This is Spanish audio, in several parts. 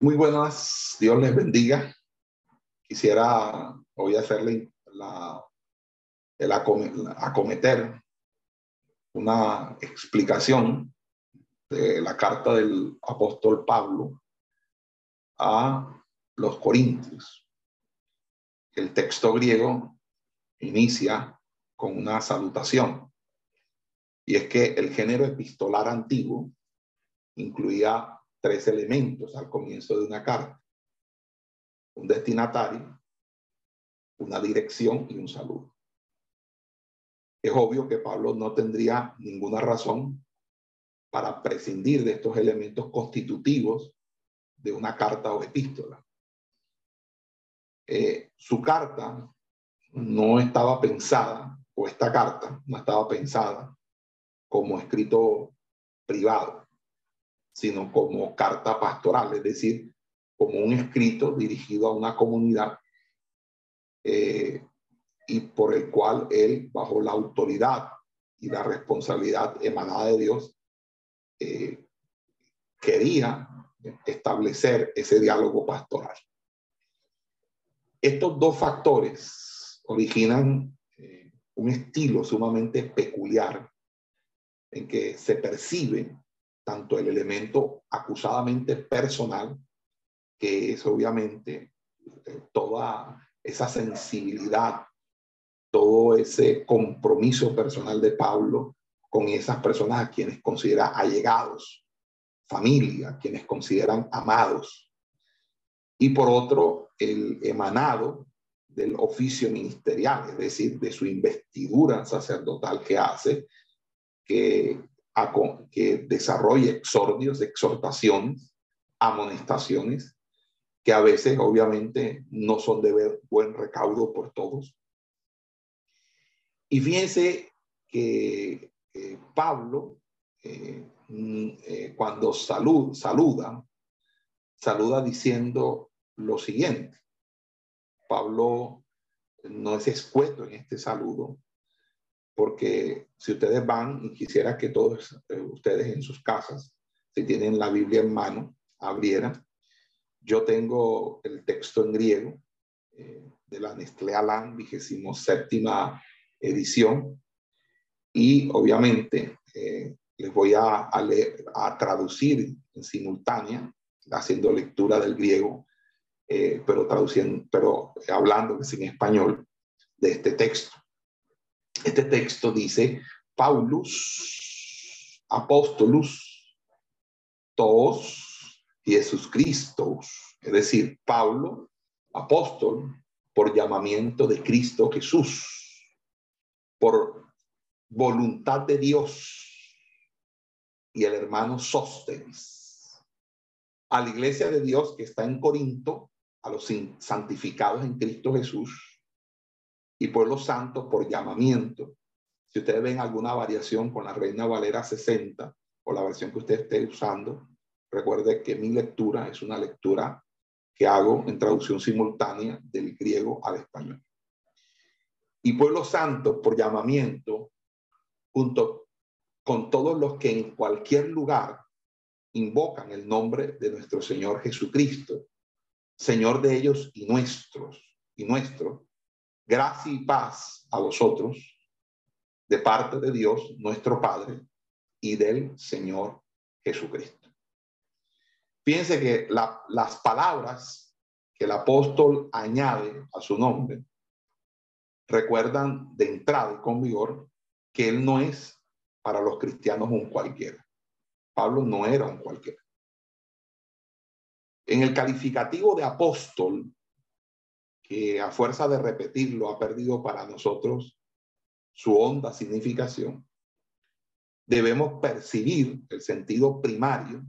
Muy buenas, Dios les bendiga. Quisiera hoy hacerle la, el acometer una explicación de la carta del apóstol Pablo a los Corintios. El texto griego inicia con una salutación y es que el género epistolar antiguo incluía tres elementos al comienzo de una carta. Un destinatario, una dirección y un saludo. Es obvio que Pablo no tendría ninguna razón para prescindir de estos elementos constitutivos de una carta o epístola. Eh, su carta no estaba pensada, o esta carta no estaba pensada como escrito privado sino como carta pastoral, es decir, como un escrito dirigido a una comunidad eh, y por el cual él, bajo la autoridad y la responsabilidad emanada de Dios, eh, quería establecer ese diálogo pastoral. Estos dos factores originan eh, un estilo sumamente peculiar en que se percibe tanto el elemento acusadamente personal, que es obviamente eh, toda esa sensibilidad, todo ese compromiso personal de Pablo con esas personas a quienes considera allegados, familia, quienes consideran amados. Y por otro, el emanado del oficio ministerial, es decir, de su investidura sacerdotal que hace, que que desarrolle exordios, exhortaciones, amonestaciones, que a veces obviamente no son de buen recaudo por todos. Y fíjense que Pablo, eh, eh, cuando salud, saluda, saluda diciendo lo siguiente. Pablo no es escueto en este saludo, porque si ustedes van y quisiera que todos eh, ustedes en sus casas, si tienen la Biblia en mano, abrieran. Yo tengo el texto en griego eh, de la Nestlé Alan, vigésimo séptima edición, y obviamente eh, les voy a, a, leer, a traducir en simultánea, haciendo lectura del griego, pero traduciendo, pero hablando en español de este texto. Este texto dice, Paulus, apóstolus, todos, Jesús Cristo, es decir, Pablo, apóstol, por llamamiento de Cristo Jesús, por voluntad de Dios, y el hermano Sóstenes, a la iglesia de Dios que está en Corinto, a los santificados en Cristo Jesús, y pueblo santo por llamamiento. Si ustedes ven alguna variación con la Reina Valera 60 o la versión que usted esté usando, recuerde que mi lectura es una lectura que hago en traducción simultánea del griego al español. Y pueblo santo por llamamiento, junto con todos los que en cualquier lugar invocan el nombre de nuestro Señor Jesucristo, Señor de ellos y nuestros, y nuestro, Gracia y paz a vosotros de parte de Dios, nuestro Padre, y del Señor Jesucristo. Piense que las palabras que el apóstol añade a su nombre recuerdan de entrada y con vigor que él no es para los cristianos un cualquiera. Pablo no era un cualquiera. En el calificativo de apóstol que a fuerza de repetirlo ha perdido para nosotros su honda significación. debemos percibir el sentido primario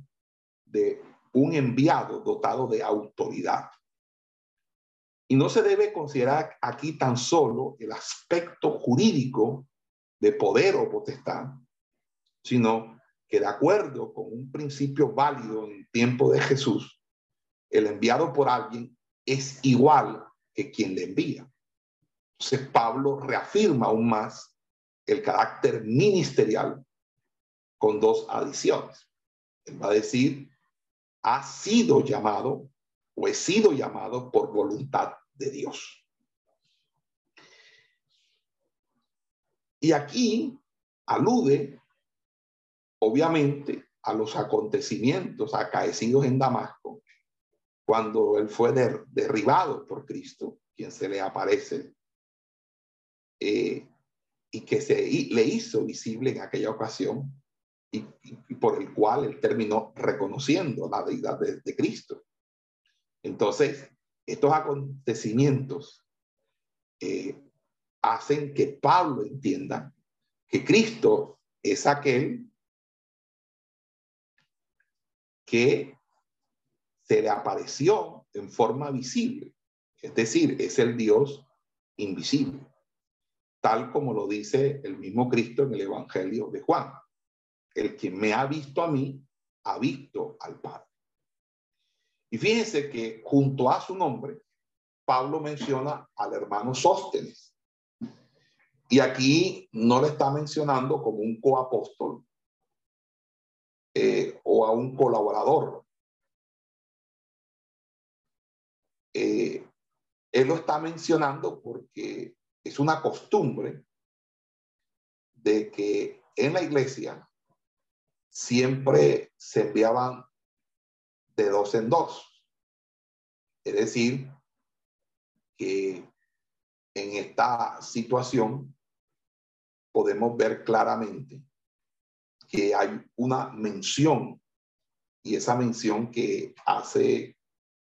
de un enviado dotado de autoridad. Y no se debe considerar aquí tan solo el aspecto jurídico de poder o potestad, sino que de acuerdo con un principio válido en tiempo de Jesús, el enviado por alguien es igual que quien le envía. Entonces Pablo reafirma aún más el carácter ministerial con dos adiciones. Él va a decir, ha sido llamado o he sido llamado por voluntad de Dios. Y aquí alude, obviamente, a los acontecimientos acaecidos en Damasco, cuando él fue derribado por Cristo, quien se le aparece, eh, y que se le hizo visible en aquella ocasión, y, por el cual él terminó reconociendo la deidad de Cristo. Entonces, estos acontecimientos eh, hacen que Pablo entienda que Cristo es aquel que se le apareció en forma visible, es decir, es el Dios invisible, tal como lo dice el mismo Cristo en el Evangelio de Juan. El que me ha visto a mí, ha visto al Padre. Y fíjense que junto a su nombre, Pablo menciona al hermano Sóstenes. Y aquí no le está mencionando como un coapóstol eh, o a un colaborador. Eh, él lo está mencionando porque es una costumbre de que en la iglesia siempre se enviaban de dos en dos. Es decir, que en esta situación podemos ver claramente que hay una mención y esa mención que hace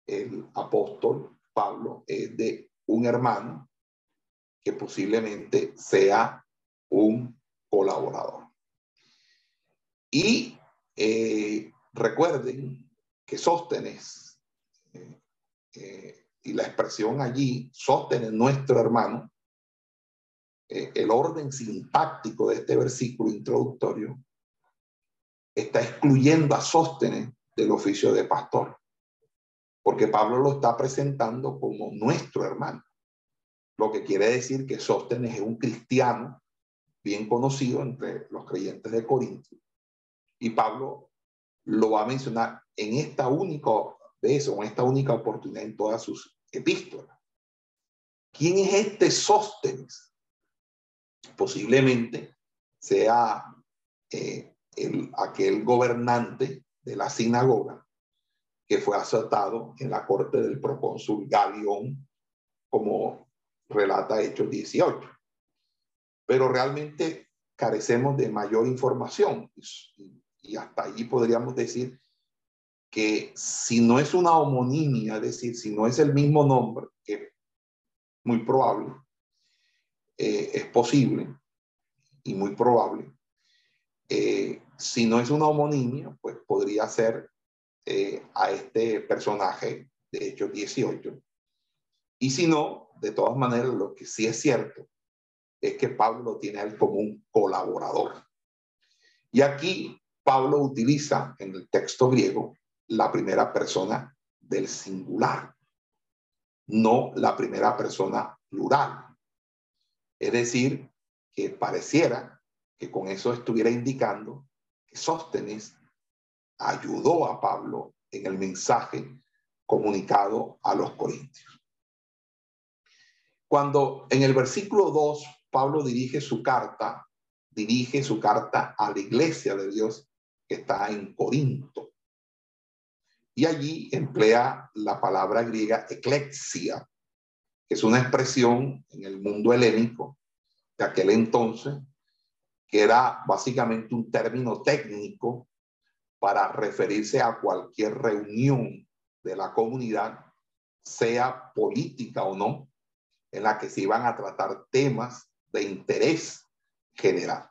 el apóstol Pablo es de un hermano que posiblemente sea un colaborador. Y eh, recuerden que Sóstenes, eh, eh, y la expresión allí, Sóstenes, nuestro hermano, el orden sintáctico de este versículo introductorio está excluyendo a Sóstenes del oficio de pastor, porque Pablo lo está presentando como nuestro hermano, lo que quiere decir que Sóstenes es un cristiano bien conocido entre los creyentes de Corinto. Y Pablo lo va a mencionar en esta única vez o en esta única oportunidad en todas sus epístolas. ¿Quién es este Sóstenes? Posiblemente sea eh, el, aquel gobernante de la sinagoga que fue asaltado en la corte del procónsul Galión, como relata Hechos 18. Pero realmente carecemos de mayor información y hasta allí podríamos decir que si no es una homonimia, es decir, si no es el mismo nombre, que muy probable, eh, es posible y muy probable, eh, si no es una homonimia, pues podría ser eh, a este personaje de Hechos 18. Y si no, de todas maneras, lo que sí es cierto es que Pablo tiene a él como un colaborador. Y aquí Pablo utiliza en el texto griego la primera persona del singular, no la primera persona plural. Es decir, que pareciera que con eso estuviera indicando que Sóstenes ayudó a Pablo en el mensaje comunicado a los corintios. Cuando en el versículo 2 Pablo dirige su carta, dirige su carta a la iglesia de Dios que está en Corinto. Y allí emplea la palabra griega eclexia, que es una expresión en el mundo helénico de aquel entonces, que era básicamente un término técnico para referirse a cualquier reunión de la comunidad, sea política o no, en la que se iban a tratar temas de interés general.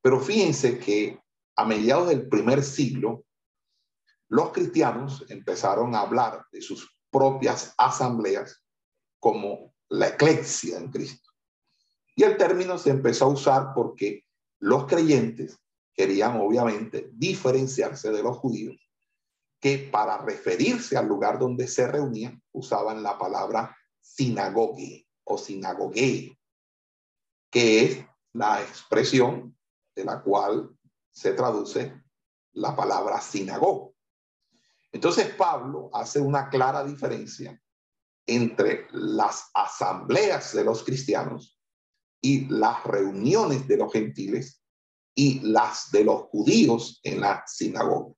Pero fíjense que a mediados del primer siglo, los cristianos empezaron a hablar de sus propias asambleas como la eclesia en Cristo. Y el término se empezó a usar porque los creyentes querían obviamente diferenciarse de los judíos, que para referirse al lugar donde se reunían usaban la palabra sinagogue o sinagogue, que es la expresión de la cual se traduce la palabra sinagoga. Entonces Pablo hace una clara diferencia entre las asambleas de los cristianos y las reuniones de los gentiles y las de los judíos en la sinagoga.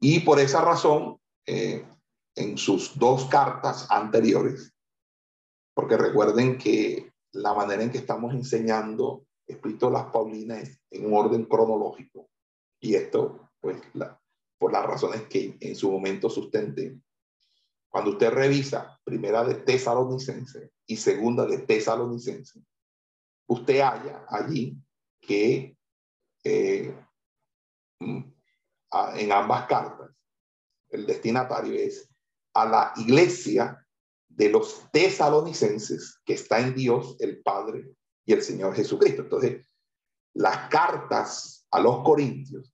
Y por esa razón, eh, en sus dos cartas anteriores, porque recuerden que la manera en que estamos enseñando las Paulinas en un orden cronológico, y esto, pues, por las razones que en su momento sustenté, cuando usted revisa primera de Tesalonicense y segunda de Tesalonicense, usted halla allí que eh, mm, en ambas cartas el destinatario es a la iglesia de los tesalonicenses que está en Dios el Padre y el Señor Jesucristo. Entonces, las cartas a los corintios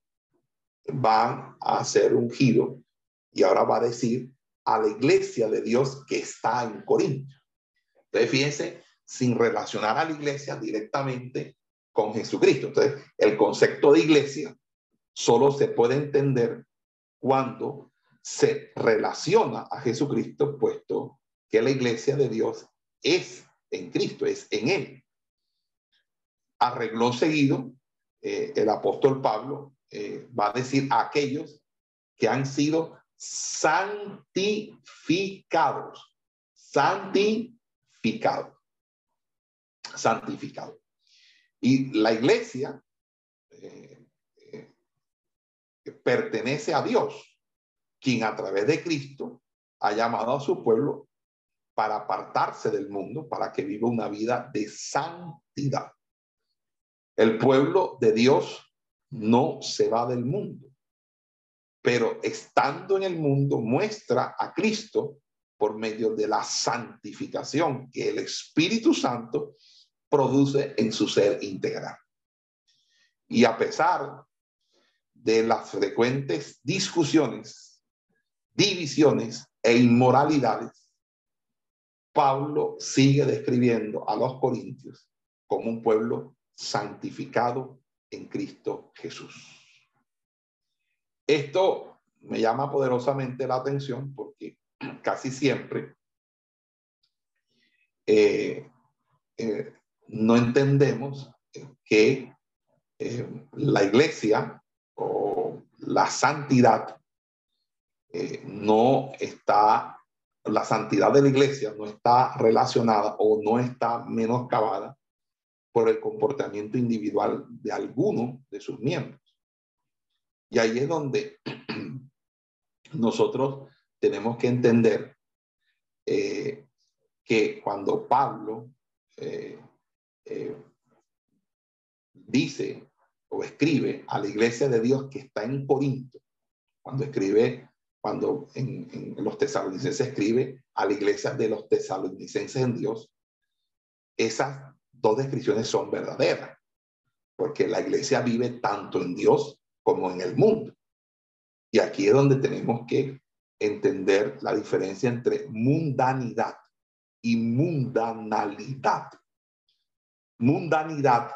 van a ser un giro y ahora va a decir a la iglesia de Dios que está en Corinto. Entonces, fíjense, sin relacionar a la iglesia directamente con Jesucristo. Entonces, el concepto de iglesia solo se puede entender cuando se relaciona a Jesucristo, puesto que la iglesia de Dios es en Cristo, es en Él. Arregló seguido, eh, el apóstol Pablo eh, va a decir a aquellos que han sido santificados, santificados, santificados. Y la iglesia eh, eh, pertenece a Dios, quien a través de Cristo ha llamado a su pueblo para apartarse del mundo, para que viva una vida de santidad. El pueblo de Dios no se va del mundo, pero estando en el mundo muestra a Cristo por medio de la santificación que el Espíritu Santo produce en su ser integral. Y a pesar de las frecuentes discusiones, divisiones e inmoralidades, Pablo sigue describiendo a los corintios como un pueblo santificado en Cristo Jesús. Esto me llama poderosamente la atención porque casi siempre eh, eh, no entendemos que eh, la iglesia o la santidad eh, no está, la santidad de la iglesia no está relacionada o no está menoscabada por el comportamiento individual de alguno de sus miembros. Y ahí es donde nosotros tenemos que entender eh, que cuando Pablo dice o escribe a la iglesia de Dios que está en Corinto, cuando escribe, cuando en, los tesalonicenses escribe a la iglesia de los tesalonicenses en Dios, esas dos descripciones son verdaderas, porque la iglesia vive tanto en Dios como en el mundo. Y aquí es donde tenemos que entender la diferencia entre mundanidad y mundanalidad. Mundanidad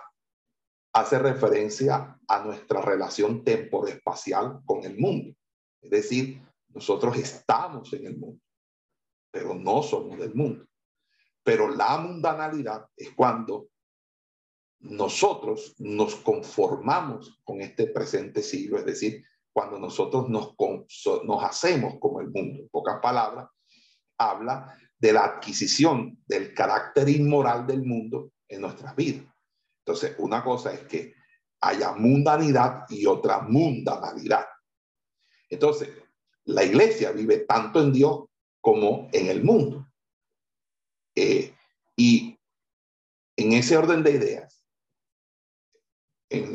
hace referencia a nuestra relación temporoespacial con el mundo. Es decir, nosotros estamos en el mundo, pero no somos del mundo. Pero la mundanalidad es cuando nosotros nos conformamos con este presente siglo, es decir, cuando nosotros nos, nos hacemos como el mundo. En pocas palabras, habla de la adquisición del carácter inmoral del mundo en nuestras vidas. Entonces, una cosa es que haya mundanidad y otra mundanalidad. Entonces, la iglesia vive tanto en Dios como en el mundo. Eh, y en ese orden de ideas, en,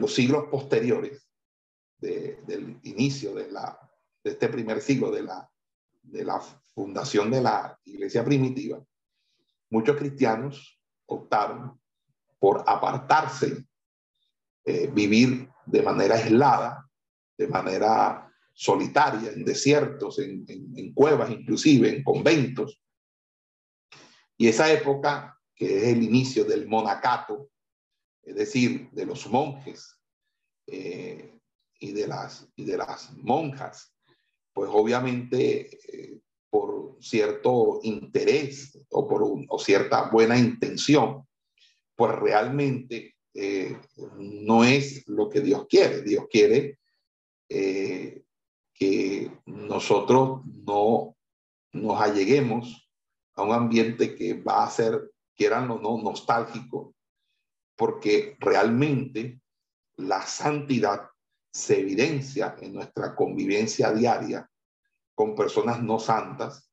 los siglos posteriores del inicio de, de este primer siglo la, de la fundación de la iglesia primitiva, muchos cristianos optaron por apartarse, eh, vivir de manera aislada, de manera solitaria, en desiertos, en, cuevas, inclusive en conventos. Y esa época, que es el inicio del monacato, es decir, de los monjes eh, y, de las, y de las monjas, pues obviamente eh, por cierto interés o por o cierta buena intención, pues realmente eh, no es lo que Dios quiere. Dios quiere que nosotros no nos alleguemos a un ambiente que va a ser, quieran o no, nostálgico, porque realmente la santidad se evidencia en nuestra convivencia diaria con personas no santas,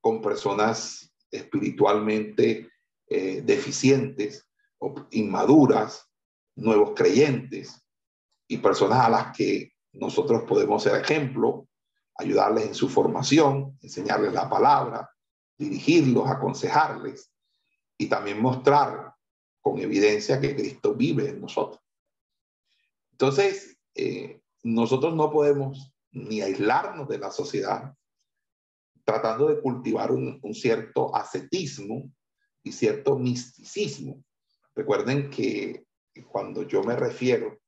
con personas espiritualmente eh, deficientes inmaduras, nuevos creyentes y personas a las que nosotros podemos ser ejemplo, ayudarles en su formación, enseñarles la palabra, dirigirlos, aconsejarles y también mostrar con evidencia que Cristo vive en nosotros. Entonces, eh, nosotros no podemos ni aislarnos de la sociedad tratando de cultivar un, cierto ascetismo y cierto misticismo. Recuerden que cuando yo me refiero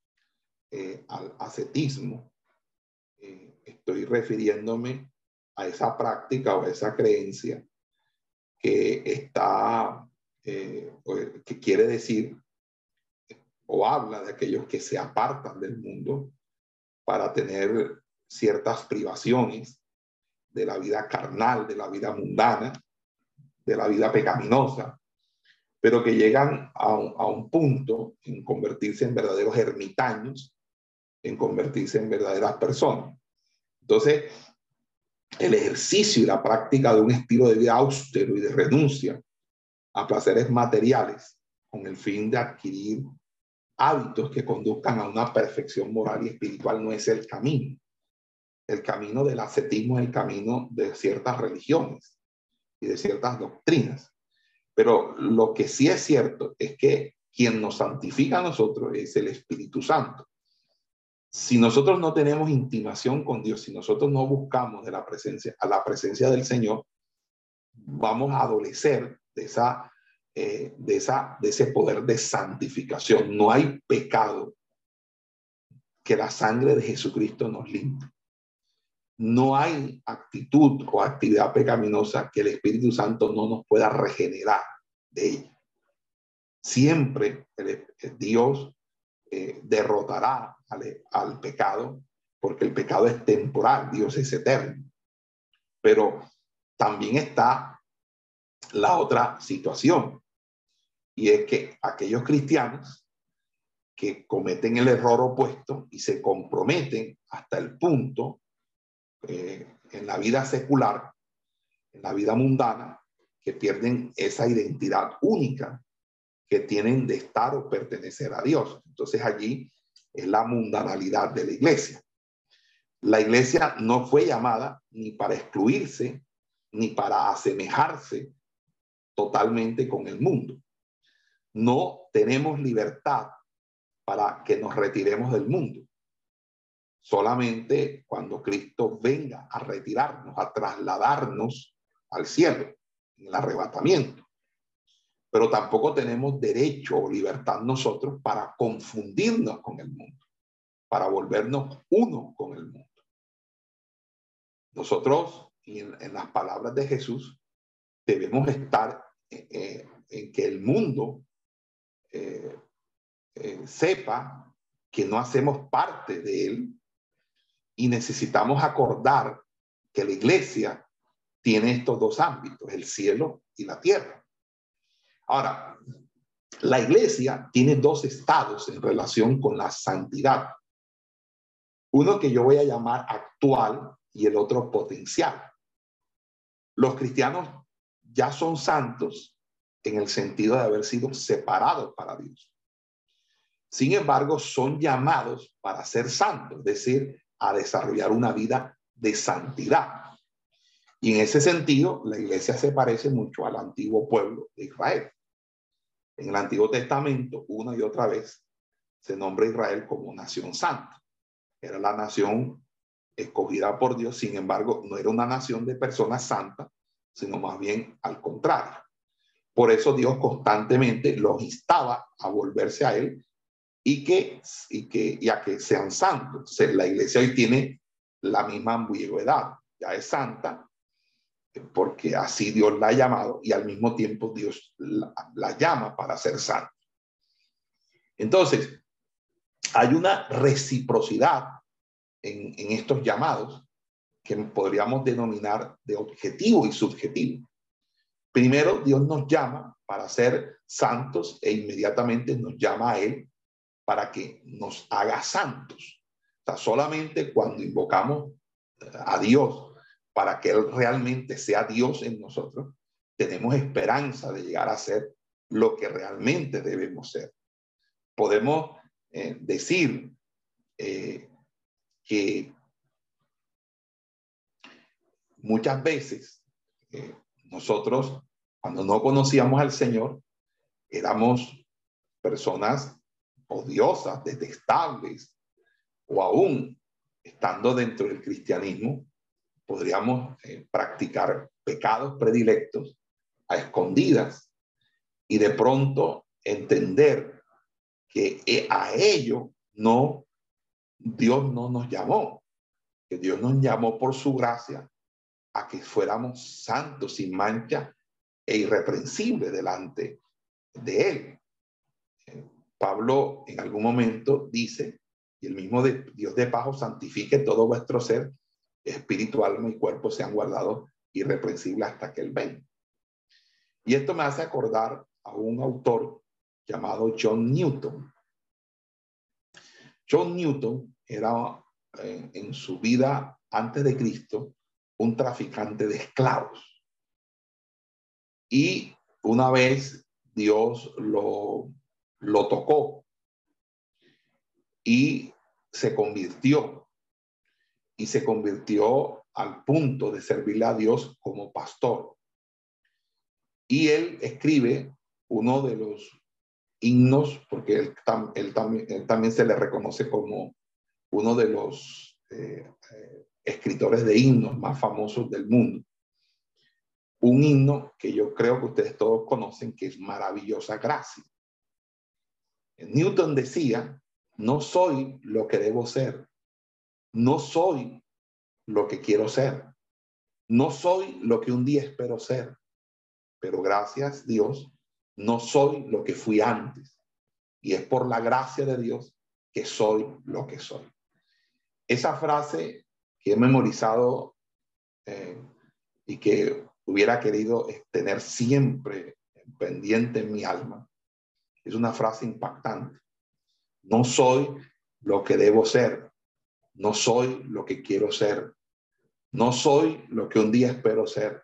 eh, al ascetismo, eh, estoy refiriéndome a esa práctica o a esa creencia que está eh, que quiere decir o habla de aquellos que se apartan del mundo para tener ciertas privaciones de la vida carnal, de la vida mundana, de la vida pecaminosa, pero que llegan a un, punto en convertirse en verdaderos ermitaños, en convertirse en verdaderas personas. Entonces, el ejercicio y la práctica de un estilo de vida austero y de renuncia a placeres materiales con el fin de adquirir hábitos que conduzcan a una perfección moral y espiritual no es el camino. El camino del ascetismo es el camino de ciertas religiones y de ciertas doctrinas. Pero lo que sí es cierto es que quien nos santifica a nosotros es el Espíritu Santo. Si nosotros no tenemos intimación con Dios, si nosotros no buscamos de la presencia a la presencia del Señor, vamos a adolecer de, esa, eh, de, esa, de ese poder de santificación. No hay pecado que la sangre de Jesucristo nos limpie. No hay actitud o actividad pecaminosa que el Espíritu Santo no nos pueda regenerar de ella. Siempre Dios eh, derrotará al, al pecado porque el pecado es temporal, Dios es eterno. Pero también está la otra situación. Y es que aquellos cristianos que cometen el error opuesto y se comprometen hasta el punto eh, en la vida secular, en la vida mundana, que pierden esa identidad única que tienen de estar o pertenecer a Dios. Entonces allí es la mundanalidad de la iglesia. La iglesia no fue llamada ni para excluirse, ni para asemejarse totalmente con el mundo. No tenemos libertad para que nos retiremos del mundo. Solamente cuando Cristo venga a retirarnos, a trasladarnos al cielo, en el arrebatamiento. Pero tampoco tenemos derecho o libertad nosotros para confundirnos con el mundo, para volvernos uno con el mundo. Nosotros, en, las palabras de Jesús, debemos estar eh, en que el mundo eh, eh, sepa que no hacemos parte de él y necesitamos acordar que la iglesia tiene estos dos ámbitos, el cielo y la tierra. Ahora, la iglesia tiene dos estados en relación con la santidad. Uno que yo voy a llamar actual y el otro potencial. Los cristianos ya son santos en el sentido de haber sido separados para Dios. Sin embargo, son llamados para ser santos, es decir, a desarrollar una vida de santidad. Y en ese sentido, la iglesia se parece mucho al antiguo pueblo de Israel. En el Antiguo Testamento, una y otra vez, se nombra Israel como nación santa. Era la nación escogida por Dios, sin embargo, no era una nación de personas santas, sino más bien al contrario. Por eso Dios constantemente los instaba a volverse a Él y que, y que, y a que sean santos. Entonces, la iglesia hoy tiene la misma ambigüedad. Ya es santa, porque así Dios la ha llamado y al mismo tiempo Dios la, llama para ser santa. Entonces, hay una reciprocidad en, en estos llamados que podríamos denominar de objetivo y subjetivo. Primero, Dios nos llama para ser santos e inmediatamente nos llama a Él para que nos haga santos. O sea, solamente cuando invocamos a Dios para que Él realmente sea Dios en nosotros, tenemos esperanza de llegar a ser lo que realmente debemos ser. Podemos eh, decir eh, que muchas veces eh, nosotros, cuando no conocíamos al Señor, éramos personas odiosas, detestables, o aún estando dentro del cristianismo, podríamos eh, practicar pecados predilectos a escondidas y de pronto entender que eh, a ello no, Dios no nos llamó, que Dios nos llamó por su gracia a que fuéramos santos sin mancha e irreprensibles delante de Él. Pablo en algún momento dice, y el mismo Dios de pajo santifique todo vuestro ser espíritu, alma y cuerpo sean guardados irreprensibles hasta que Él venga. Y esto me hace acordar a un autor llamado John Newton. John Newton era eh, en su vida antes de Cristo un traficante de esclavos. Y una vez Dios lo, lo tocó y se convirtió y se convirtió al punto de servirle a Dios como pastor. Y él escribe uno de los himnos, porque él, también, también se le reconoce como uno de los eh, eh, escritores de himnos más famosos del mundo. Un himno que yo creo que ustedes todos conocen, que es Maravillosa Gracia. Newton decía, no soy lo que debo ser, no soy lo que quiero ser. No soy lo que un día espero ser. Pero gracias Dios, no soy lo que fui antes. Y es por la gracia de Dios que soy lo que soy. Esa frase que he memorizado eh, y que hubiera querido tener siempre pendiente en mi alma, es una frase impactante. No soy lo que debo ser, no soy lo que quiero ser. No soy lo que un día espero ser.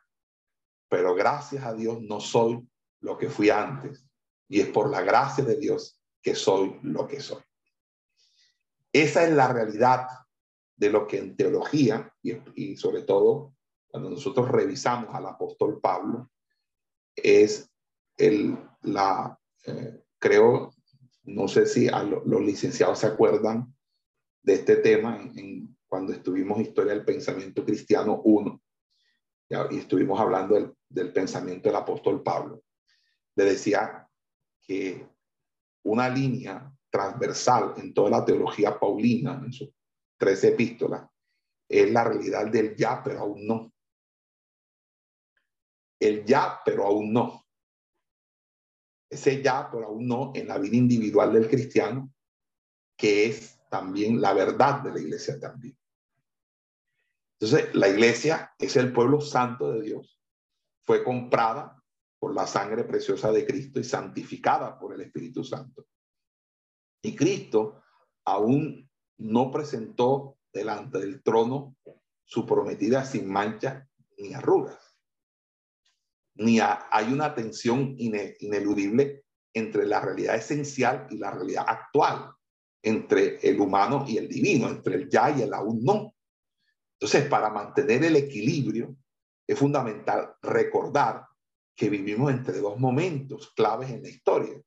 Pero gracias a Dios no soy lo que fui antes. Y es por la gracia de Dios que soy lo que soy. Esa es la realidad de lo que en teología y, sobre todo cuando nosotros revisamos al apóstol Pablo, es el, la, eh, creo, no sé si los licenciados se acuerdan de este tema en, cuando estuvimos Historia del Pensamiento Cristiano 1 y estuvimos hablando del, pensamiento del apóstol Pablo. Le decía que una línea transversal en toda la teología paulina, en sus tres epístolas, es la realidad del ya, pero aún no. El ya, pero aún no. Ese ya, pero aún no en la vida individual del cristiano, que es también la verdad de la iglesia también. Entonces, la iglesia es el pueblo santo de Dios. Fue comprada por la sangre preciosa de Cristo y santificada por el Espíritu Santo. Y Cristo aún no presentó delante del trono su prometida sin mancha ni arrugas. Ni hay una tensión ineludible entre la realidad esencial y la realidad actual, entre el humano y el divino, entre el ya y el aún no. Entonces, para mantener el equilibrio, es fundamental recordar que vivimos entre dos momentos claves en la historia,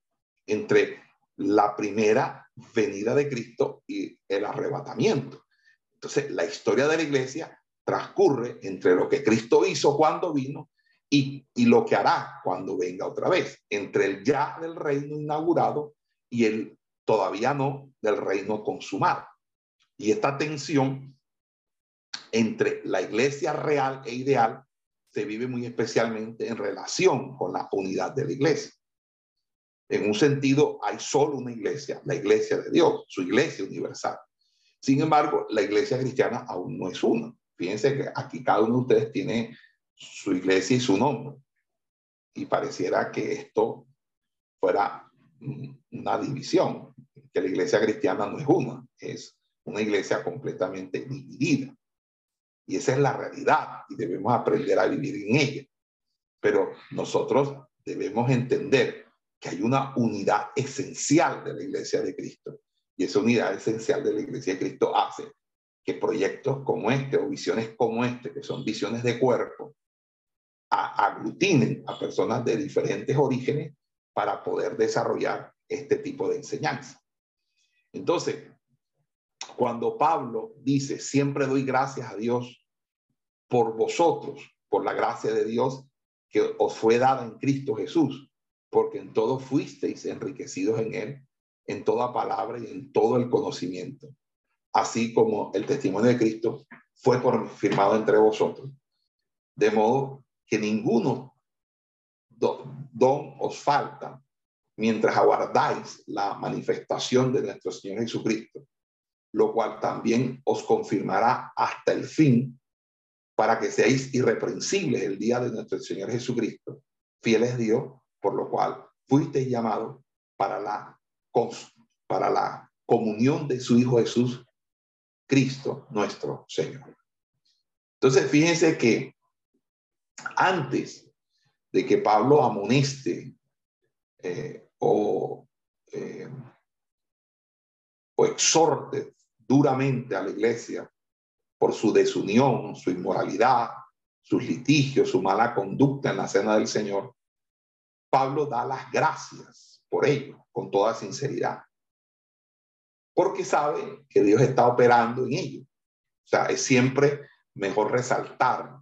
entre la primera venida de Cristo y el arrebatamiento. Entonces, la historia de la iglesia transcurre entre lo que Cristo hizo cuando vino y, lo que hará cuando venga otra vez, entre el ya del reino inaugurado y el todavía no del reino consumado. Y esta tensión entre la iglesia real e ideal se vive muy especialmente en relación con la unidad de la iglesia. En un sentido, hay solo una iglesia, la iglesia de Dios, su iglesia universal. Sin embargo, la iglesia cristiana aún no es una. Fíjense que aquí cada uno de ustedes tiene su iglesia y su nombre. Y pareciera que esto fuera una división, que la iglesia cristiana no es una, es una iglesia completamente dividida. Y esa es la realidad y debemos aprender a vivir en ella. Pero nosotros debemos entender que hay una unidad esencial de la iglesia de Cristo. Y esa unidad esencial de la iglesia de Cristo hace que proyectos como este o visiones como este, que son visiones de cuerpo, aglutinen a personas de diferentes orígenes para poder desarrollar este tipo de enseñanza. Entonces, cuando Pablo dice, siempre doy gracias a Dios por vosotros, por la gracia de Dios que os fue dada en Cristo Jesús, porque en todo fuisteis enriquecidos en Él, en toda palabra y en todo el conocimiento, así como el testimonio de Cristo fue confirmado entre vosotros, de modo que ninguno don os falta mientras aguardáis la manifestación de nuestro Señor Jesucristo, lo cual también os confirmará hasta el fin para que seáis irreprensibles el día de nuestro Señor Jesucristo, fieles Dios, por lo cual fuisteis llamados para la, para la comunión de su Hijo Jesús, Cristo nuestro Señor. Entonces, fíjense que antes de que Pablo amoneste eh, o, eh, exhorte duramente a la iglesia por su desunión, su inmoralidad, sus litigios, su mala conducta en la cena del Señor, Pablo da las gracias por ello, con toda sinceridad, porque sabe que Dios está operando en ello. O sea, es siempre mejor resaltar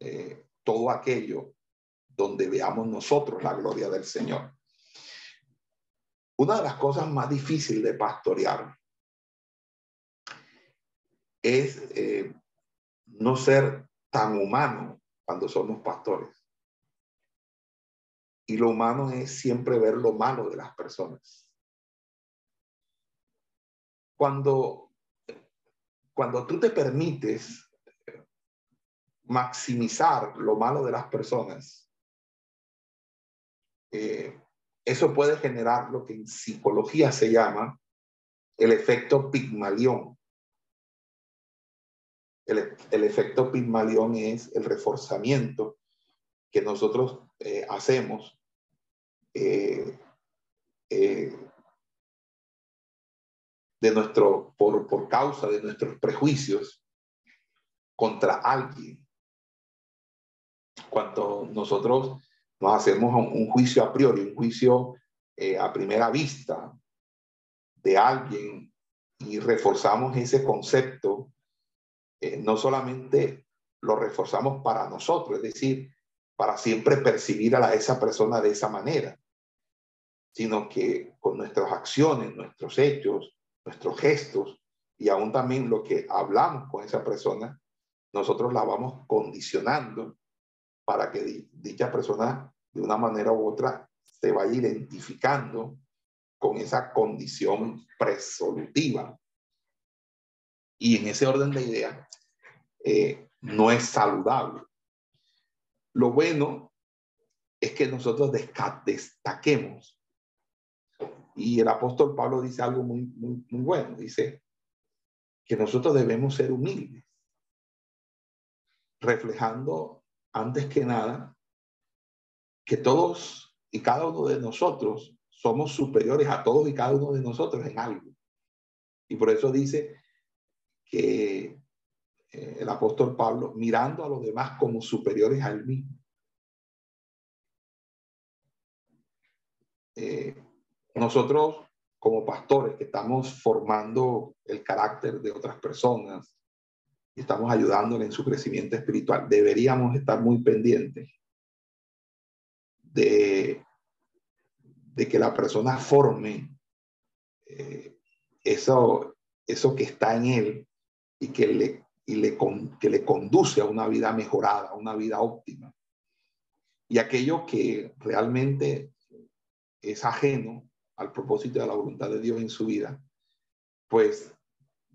eh, todo aquello donde veamos nosotros la gloria del Señor. Una de las cosas más difíciles de pastorear es eh, no ser tan humano cuando somos pastores. Y lo humano es siempre ver lo malo de las personas. Cuando, cuando tú te permites maximizar lo malo de las personas, eh, eso puede generar lo que en psicología se llama el efecto Pigmalión. El, efecto Pigmalión es el reforzamiento que nosotros eh, hacemos eh, de nuestro, por, por causa de nuestros prejuicios contra alguien. Cuando nosotros nos hacemos un, juicio a priori, un juicio a primera vista de alguien y reforzamos ese concepto eh, no solamente lo reforzamos para nosotros, es decir, para siempre percibir a esa persona de esa manera, sino que con nuestras acciones, nuestros hechos, nuestros gestos y aún también lo que hablamos con esa persona, nosotros la vamos condicionando para que dicha persona de una manera u otra se vaya identificando con esa condición presolutiva y en ese orden de ideas eh, no es saludable. Lo bueno es que nosotros destaquemos. Y el apóstol Pablo dice algo muy, muy, muy bueno. Dice que nosotros debemos ser humildes, reflejando antes que nada que todos y cada uno de nosotros somos superiores a todos y cada uno de nosotros en algo. Y por eso dice que eh, el apóstol Pablo, mirando a los demás como superiores a él mismo. Eh, nosotros como pastores que estamos formando el carácter de otras personas y estamos ayudándole en su crecimiento espiritual, deberíamos estar muy pendientes de, de que la persona forme eh, eso, eso que está en él y que le, y le, que le conduce a una vida mejorada, a una vida óptima. Y aquello que realmente es ajeno al propósito de la voluntad de Dios en su vida, pues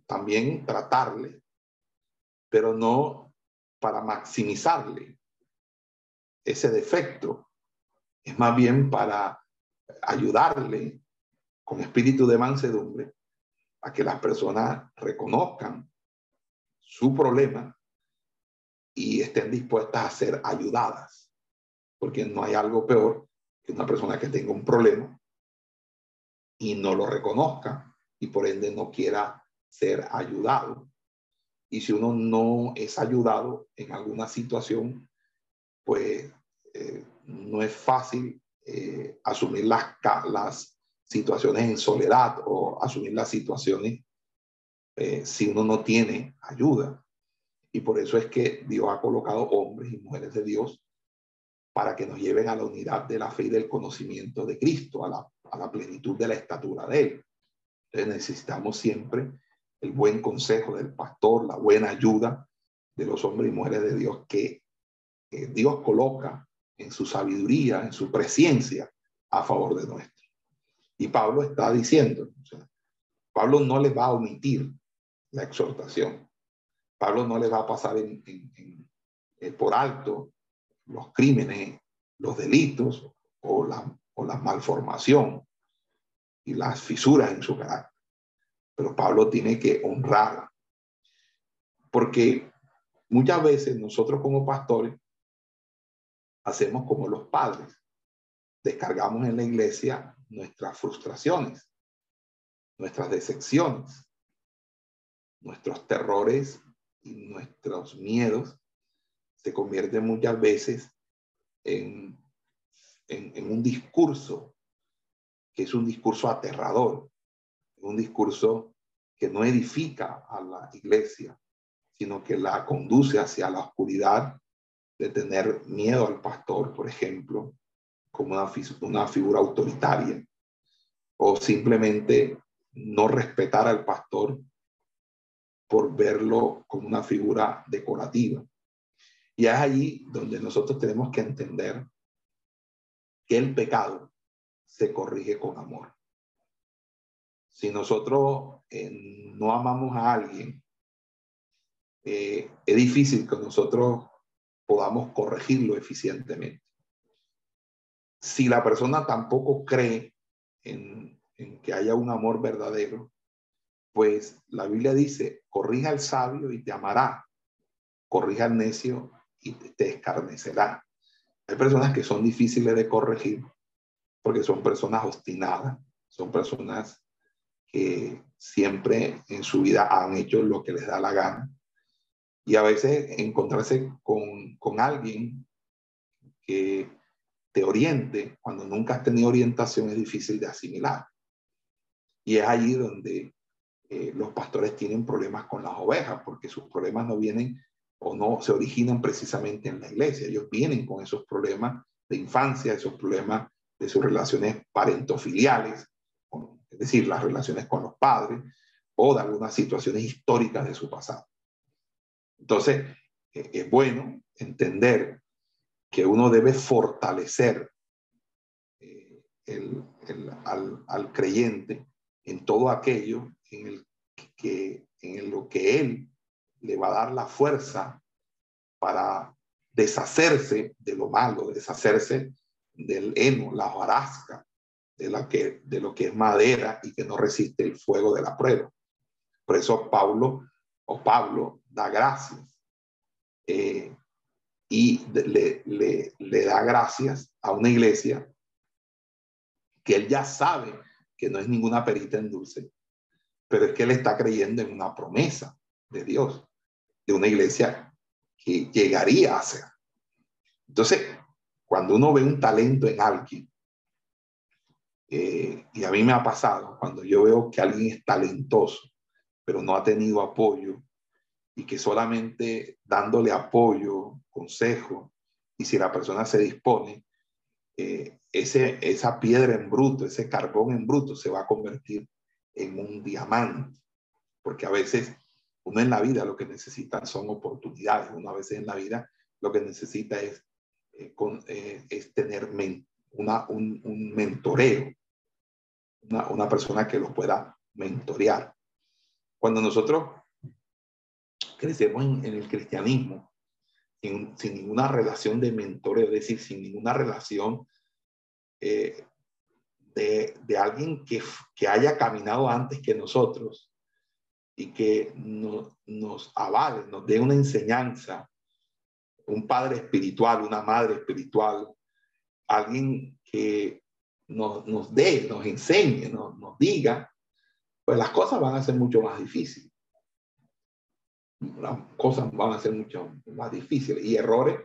también tratarle, pero no para maximizarle ese defecto, es más bien para ayudarle con espíritu de mansedumbre a que las personas reconozcan su problema y estén dispuestas a ser ayudadas, porque no hay algo peor que una persona que tenga un problema y no lo reconozca y por ende no quiera ser ayudado. Y si uno no es ayudado en alguna situación, pues eh, no es fácil eh, asumir las, las situaciones en soledad o asumir las situaciones eh, si uno no tiene ayuda. Y por eso es que Dios ha colocado hombres y mujeres de Dios para que nos lleven a la unidad de la fe y del conocimiento de Cristo, a la a la plenitud de la estatura de Él. Entonces necesitamos siempre el buen consejo del pastor, la buena ayuda de los hombres y mujeres de Dios que Dios coloca en su sabiduría, en su presencia a favor de nuestro. Y Pablo está diciendo, Pablo no le va a omitir la exhortación. Pablo no le va a pasar eh, por alto los crímenes, los delitos o la la malformación y las fisuras en su carácter. Pero Pablo tiene que honrar, porque muchas veces nosotros como pastores hacemos como los padres, descargamos en la iglesia nuestras frustraciones, nuestras decepciones, nuestros terrores y nuestros miedos se convierten muchas veces en, un discurso que es un discurso aterrador, un discurso que no edifica a la iglesia, sino que la conduce hacia la oscuridad de tener miedo al pastor, por ejemplo, como una, figura autoritaria, o simplemente no respetar al pastor por verlo como una figura decorativa. Y es allí donde nosotros tenemos que entender que el pecado se corrige con amor. Si nosotros eh, no amamos a alguien, eh, es difícil que nosotros podamos corregirlo eficientemente. Si la persona tampoco cree en, en que haya un amor verdadero, pues la Biblia dice, corrija al sabio y te amará, corrija al necio y te escarnecerá. Hay personas que son difíciles de corregir porque son personas obstinadas, son personas que siempre en su vida han hecho lo que les da la gana. Y a veces encontrarse con, con alguien que te oriente cuando nunca has tenido orientación es difícil de asimilar. Y es allí donde eh, los pastores tienen problemas con las ovejas, porque sus problemas no vienen o no se originan precisamente en la iglesia. Ellos vienen con esos problemas de infancia, esos problemas de sus relaciones parentofiliales, es decir, las relaciones con los padres o de algunas situaciones históricas de su pasado. Entonces, eh, es bueno entender que uno debe fortalecer eh, al, al, creyente en todo aquello en, el que, en lo que él le va a dar la fuerza para deshacerse de lo malo, deshacerse del heno, la hojarasca, de, lo que es madera y que no resiste el fuego de la prueba. Por eso Pablo o Pablo da gracias eh, y le, le, le da gracias a una iglesia que él ya sabe que no es ninguna perita en dulce, pero es que él está creyendo en una promesa de Dios, de una iglesia que llegaría a ser. Entonces, cuando uno ve un talento en alguien, eh, y a mí me ha pasado, cuando yo veo que alguien es talentoso, pero no ha tenido apoyo, y que solamente dándole apoyo, consejo, y si la persona se dispone, eh, ese, esa piedra en bruto, ese carbón en bruto se va a convertir en un diamante, porque a veces uno en la vida lo que necesita son oportunidades, uno a veces en la vida lo que necesita es, eh, eh, es tener una, un, un, mentoreo, una, persona que lo pueda mentorear. Cuando nosotros crecemos en, en el cristianismo, sin, ninguna relación de mentoreo, es decir, sin ninguna relación eh, de, de, alguien que, que, haya caminado antes que nosotros y que no, nos avale, nos dé una enseñanza, un padre espiritual, una madre espiritual, alguien que nos, nos dé, nos enseñe, nos, nos diga, pues las cosas van a ser mucho más difíciles. Las cosas van a ser mucho más difíciles y errores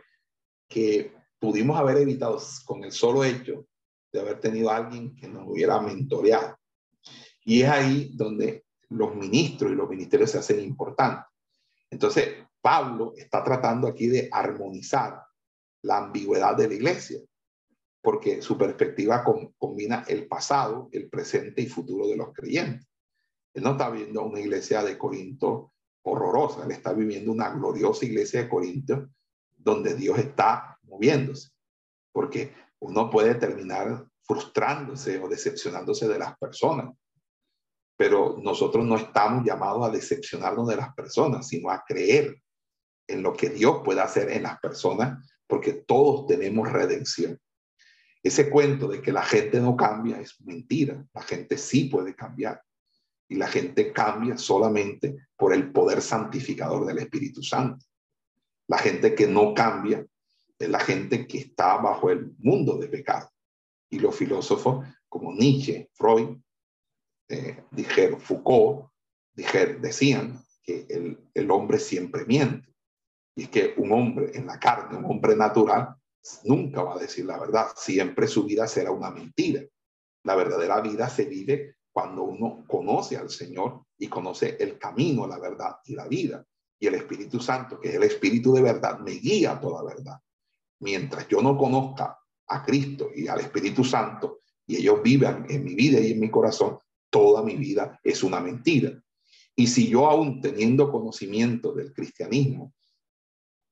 que pudimos haber evitado con el solo hecho de haber tenido a alguien que nos hubiera mentoreado. Y es ahí donde los ministros y los ministerios se hacen importantes. Entonces, Pablo está tratando aquí de armonizar la ambigüedad de la iglesia, porque su perspectiva combina el pasado, el presente y futuro de los creyentes. Él no está viendo una iglesia de Corinto horrorosa, él está viviendo una gloriosa iglesia de Corinto donde Dios está moviéndose, porque uno puede terminar frustrándose o decepcionándose de las personas, pero nosotros no estamos llamados a decepcionarnos de las personas, sino a creer en lo que Dios puede hacer en las personas, porque todos tenemos redención. Ese cuento de que la gente no cambia es mentira, la gente sí puede cambiar y la gente cambia solamente por el poder santificador del Espíritu Santo. La gente que no cambia es la gente que está bajo el mundo de pecado. Y los filósofos como Nietzsche, Freud, eh, dijeron, Foucault, dijeron, decían que el, el hombre siempre miente. Y es que un hombre en la carne, un hombre natural, nunca va a decir la verdad. Siempre su vida será una mentira. La verdadera vida se vive cuando uno conoce al Señor y conoce el camino, la verdad y la vida. Y el Espíritu Santo, que es el Espíritu de verdad, me guía a toda verdad. Mientras yo no conozca a Cristo y al Espíritu Santo y ellos vivan en mi vida y en mi corazón, toda mi vida es una mentira. Y si yo aún teniendo conocimiento del cristianismo,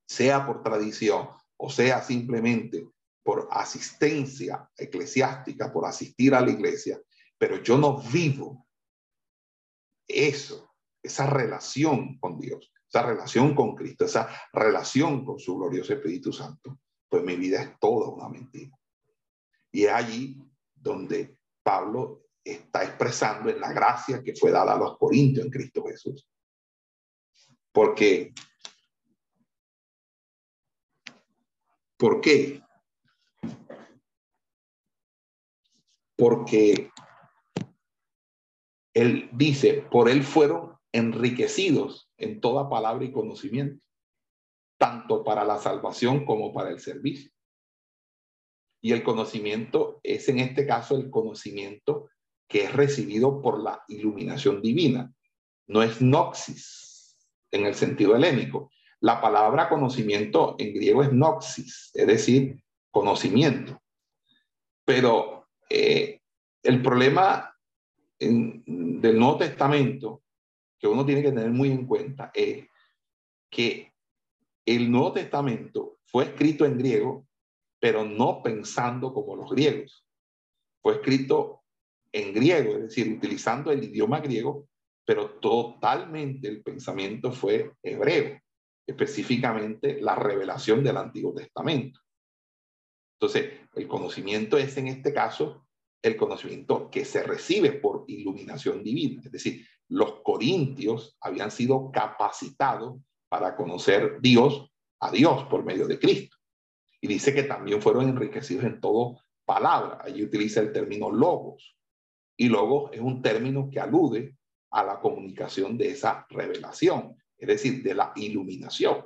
sea por tradición o sea simplemente por asistencia eclesiástica, por asistir a la iglesia, pero yo no vivo eso, esa relación con Dios, esa relación con Cristo, esa relación con su glorioso Espíritu Santo, pues mi vida es toda una mentira. Y es allí donde Pablo está expresando en la gracia que fue dada a los corintios en Cristo Jesús. Porque, ¿por qué? Porque él dice, por él fueron enriquecidos en toda palabra y conocimiento, tanto para la salvación como para el servicio. Y el conocimiento es en este caso el conocimiento que es recibido por la iluminación divina. No es noxis en el sentido helénico. La palabra conocimiento en griego es noxis, es decir, conocimiento. Pero eh, el problema del Nuevo Testamento que uno tiene que tener muy en cuenta es que el Nuevo Testamento fue escrito en griego, pero no pensando como los griegos. Fue escrito en griego, es decir, utilizando el idioma griego, pero totalmente el pensamiento fue hebreo, específicamente la revelación del Antiguo Testamento. Entonces, el conocimiento es en este caso el conocimiento que se recibe por iluminación divina. Es decir, los corintios habían sido capacitados para conocer Dios, a Dios por medio de Cristo. Y dice que también fueron enriquecidos en todo palabra. Allí utiliza el término logos. Y logos es un término que alude a la comunicación de esa revelación, es decir, de la iluminación.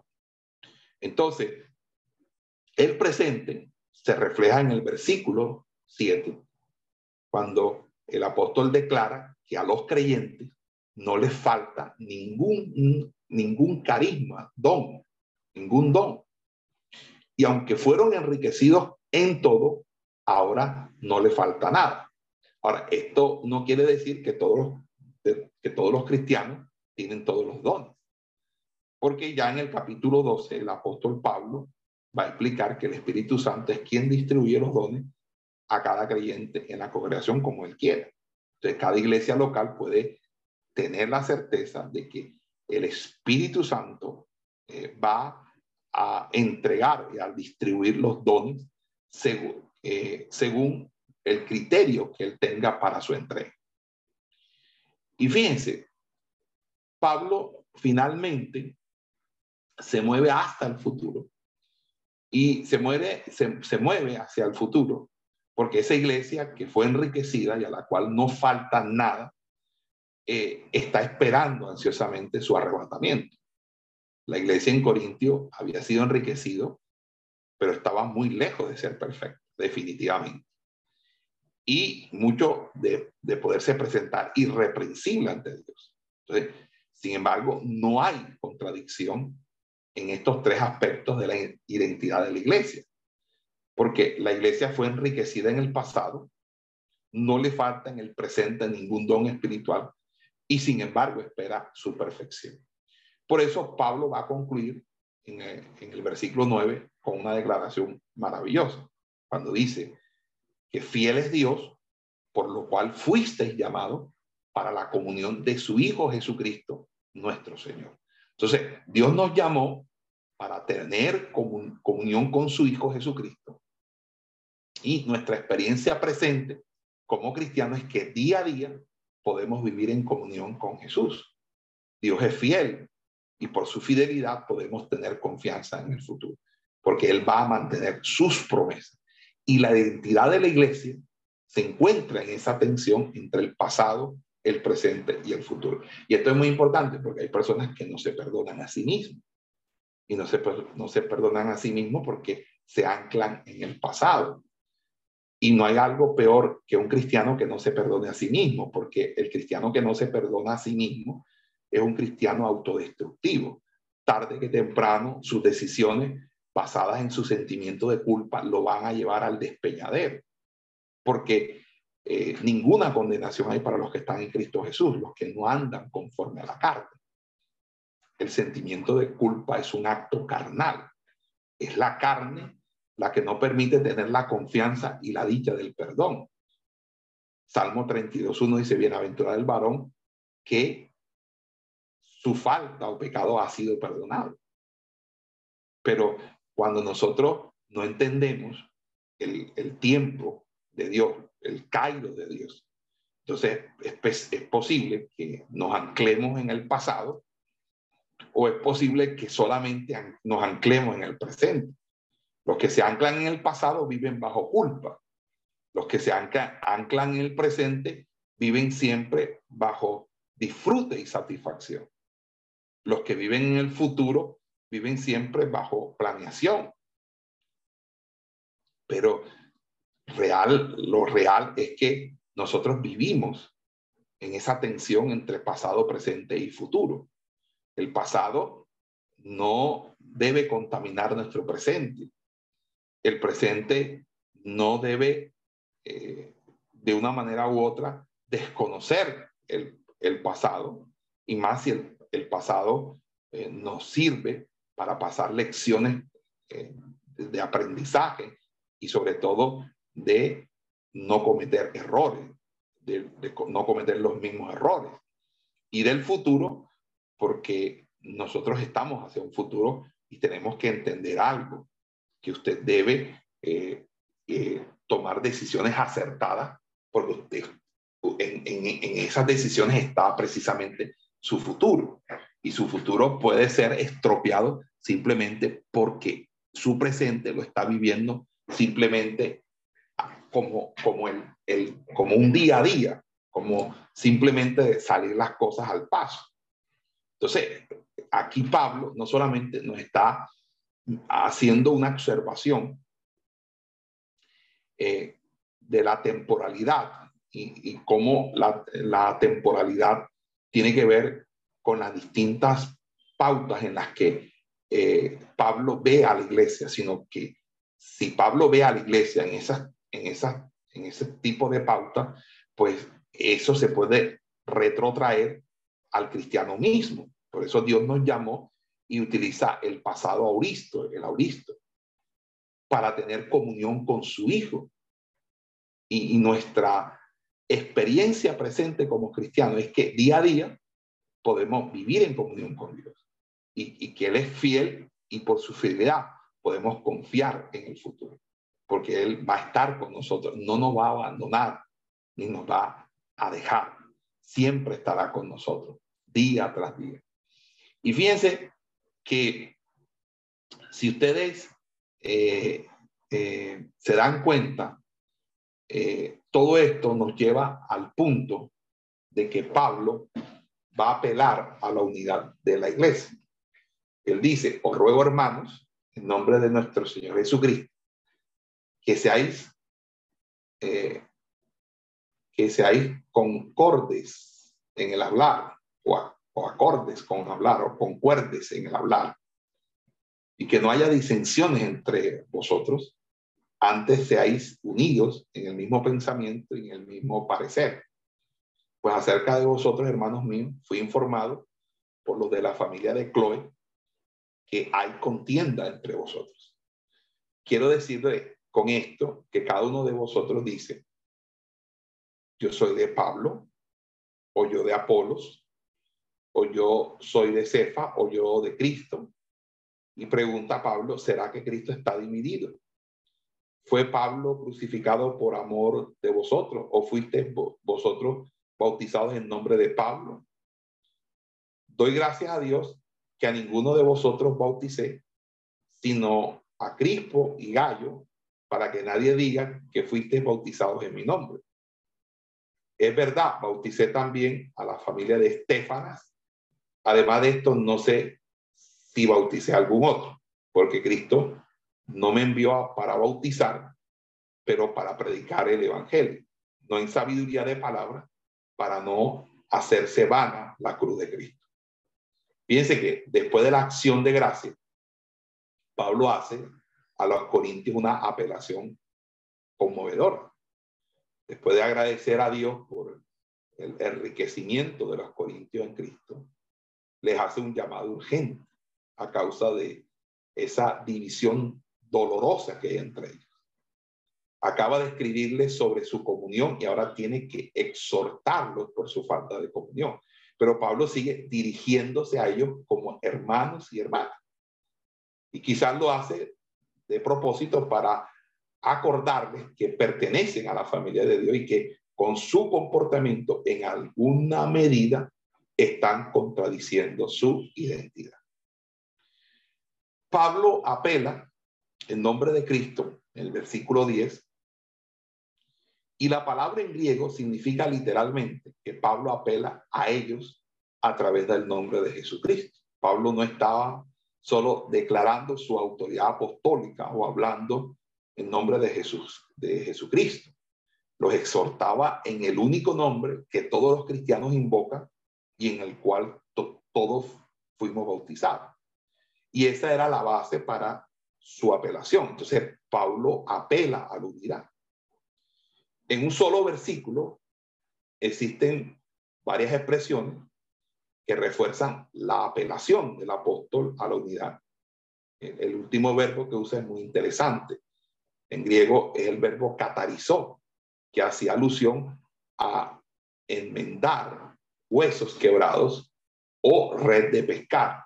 Entonces, el presente se refleja en el versículo 7, cuando el apóstol declara que a los creyentes no les falta ningún, ningún carisma, don, ningún don. Y aunque fueron enriquecidos en todo, ahora no le falta nada. Ahora, esto no quiere decir que todos, que todos los cristianos tienen todos los dones. Porque ya en el capítulo 12, el apóstol Pablo va a explicar que el Espíritu Santo es quien distribuye los dones a cada creyente en la congregación como él quiera. Entonces, cada iglesia local puede tener la certeza de que el Espíritu Santo eh, va a entregar y a distribuir los dones según, eh, según el criterio que él tenga para su entrega. Y fíjense, Pablo finalmente se mueve hasta el futuro y se mueve, se, mueve hacia el futuro porque esa iglesia que fue enriquecida y a la cual no falta nada, eh, está esperando ansiosamente su arrebatamiento. La iglesia en Corintio había sido enriquecido, pero estaba muy lejos de ser perfecto, definitivamente. Y mucho de, de poderse presentar irreprensible ante Dios. Entonces, sin embargo, no hay contradicción en estos tres aspectos de la identidad de la iglesia. Porque la iglesia fue enriquecida en el pasado, no le falta en el presente ningún don espiritual y sin embargo espera su perfección. Por eso Pablo va a concluir en el, versículo 9 con una declaración maravillosa, cuando dice que fiel es Dios, por lo cual fuisteis llamados para la comunión de su Hijo Jesucristo, nuestro Señor. Entonces, Dios nos llamó para tener comunión con su Hijo Jesucristo. Y nuestra experiencia presente como cristianos es que día a día podemos vivir en comunión con Jesús. Dios es fiel y por su fidelidad podemos tener confianza en el futuro, porque Él va a mantener sus promesas. Y la identidad de la iglesia se encuentra en esa tensión entre el pasado, el presente y el futuro. Y esto es muy importante porque hay personas que no se perdonan a sí mismos y no se, no se perdonan a sí mismos porque se anclan en el pasado. Y no hay algo peor que un cristiano que no se perdone a sí mismo, porque el cristiano que no se perdona a sí mismo es un cristiano autodestructivo. Tarde que temprano, sus decisiones basadas en su sentimiento de culpa lo van a llevar al despeñadero, porque eh, ninguna condenación hay para los que están en Cristo Jesús, los que no andan conforme a la carne. El sentimiento de culpa es un acto carnal, es la carne la que no permite tener la confianza y la dicha del perdón. Salmo 32.1 dice, bienaventurado el varón que su falta o pecado ha sido perdonado. Pero cuando nosotros no entendemos el, el tiempo de Dios, el cairo de Dios, entonces es, es posible que nos anclemos en el pasado o es posible que solamente nos anclemos en el presente. Los que se anclan en el pasado viven bajo culpa. Los que se anclan, en el presente viven siempre bajo disfrute y satisfacción. Los que viven en el futuro viven siempre bajo planeación. Pero real, lo real es que nosotros vivimos en esa tensión entre pasado, presente y futuro. El pasado no debe contaminar nuestro presente el presente no debe, eh, de una manera u otra, desconocer el, pasado, y más si el, pasado eh, nos sirve para pasar lecciones eh, de aprendizaje y sobre todo de no cometer errores, de no cometer los mismos errores. Y del futuro, porque nosotros estamos hacia un futuro y tenemos que entender algo que usted debe eh, eh, tomar decisiones acertadas, porque usted, en, en, esas decisiones está precisamente su futuro. Y su futuro puede ser estropeado simplemente porque su presente lo está viviendo simplemente como, como, el, el, como un día a día, como simplemente salir las cosas al paso. Entonces, aquí Pablo no solamente nos está haciendo una observación eh, de la temporalidad y, cómo la, temporalidad tiene que ver con las distintas pautas en las que eh, Pablo ve a la iglesia, sino que si Pablo ve a la iglesia en, esas, en, esas, en ese tipo de pauta, pues eso se puede retrotraer al cristiano mismo. Por eso Dios nos llamó y utiliza el pasado auristo, el auristo, para tener comunión con su Hijo. Y, nuestra experiencia presente como cristiano es que día a día podemos vivir en comunión con Dios y, y que Él es fiel y por su fidelidad podemos confiar en el futuro, porque Él va a estar con nosotros, no nos va a abandonar ni nos va a dejar, siempre estará con nosotros, día tras día. Y fíjense que si ustedes eh, eh, se dan cuenta, eh, todo esto nos lleva al punto de que Pablo va a apelar a la unidad de la iglesia. Él dice, os ruego hermanos, en nombre de nuestro Señor Jesucristo, que seáis, que seáis concordes en el hablar o acordes con hablar o concuerdes en el hablar y que no haya disensiones entre vosotros, antes seáis unidos en el mismo pensamiento y en el mismo parecer. Pues acerca de vosotros, hermanos míos, fui informado por los de la familia de Chloe que hay contienda entre vosotros. Quiero decirle con esto que cada uno de vosotros dice, yo soy de Pablo o yo de Apolos o yo soy de Cefa, o yo de Cristo. Y pregunta Pablo, ¿será que Cristo está dividido? ¿Fue Pablo crucificado por amor de vosotros o fuiste vosotros bautizados en nombre de Pablo? Doy gracias a Dios que a ninguno de vosotros bauticé, sino a Crispo y Gallo, para que nadie diga que fuiste bautizados en mi nombre. Es verdad, bauticé también a la familia de Estefanas, Además de esto, no sé si bauticé algún otro, porque Cristo no me envió para bautizar, pero para predicar el Evangelio, no en sabiduría de palabra, para no hacerse vana la cruz de Cristo. Fíjense que después de la acción de gracia, Pablo hace a los corintios una apelación conmovedora. Después de agradecer a Dios por el enriquecimiento de los corintios en Cristo, les hace un llamado urgente a causa de esa división dolorosa que hay entre ellos. Acaba de escribirles sobre su comunión y ahora tiene que exhortarlos por su falta de comunión. Pero Pablo sigue dirigiéndose a ellos como hermanos y hermanas. Y quizás lo hace de propósito para acordarles que pertenecen a la familia de Dios y que con su comportamiento en alguna medida están contradiciendo su identidad. Pablo apela en nombre de Cristo, en el versículo 10, y la palabra en griego significa literalmente que Pablo apela a ellos a través del nombre de Jesucristo. Pablo no estaba solo declarando su autoridad apostólica o hablando en nombre de Jesús, de Jesucristo. Los exhortaba en el único nombre que todos los cristianos invocan y en el cual todos fuimos bautizados. Y esa era la base para su apelación. Entonces, Pablo apela a la unidad. En un solo versículo existen varias expresiones que refuerzan la apelación del apóstol a la unidad. El, último verbo que usa es muy interesante. En griego es el verbo catarizó, que hacía alusión a enmendar, huesos quebrados o red de pescar.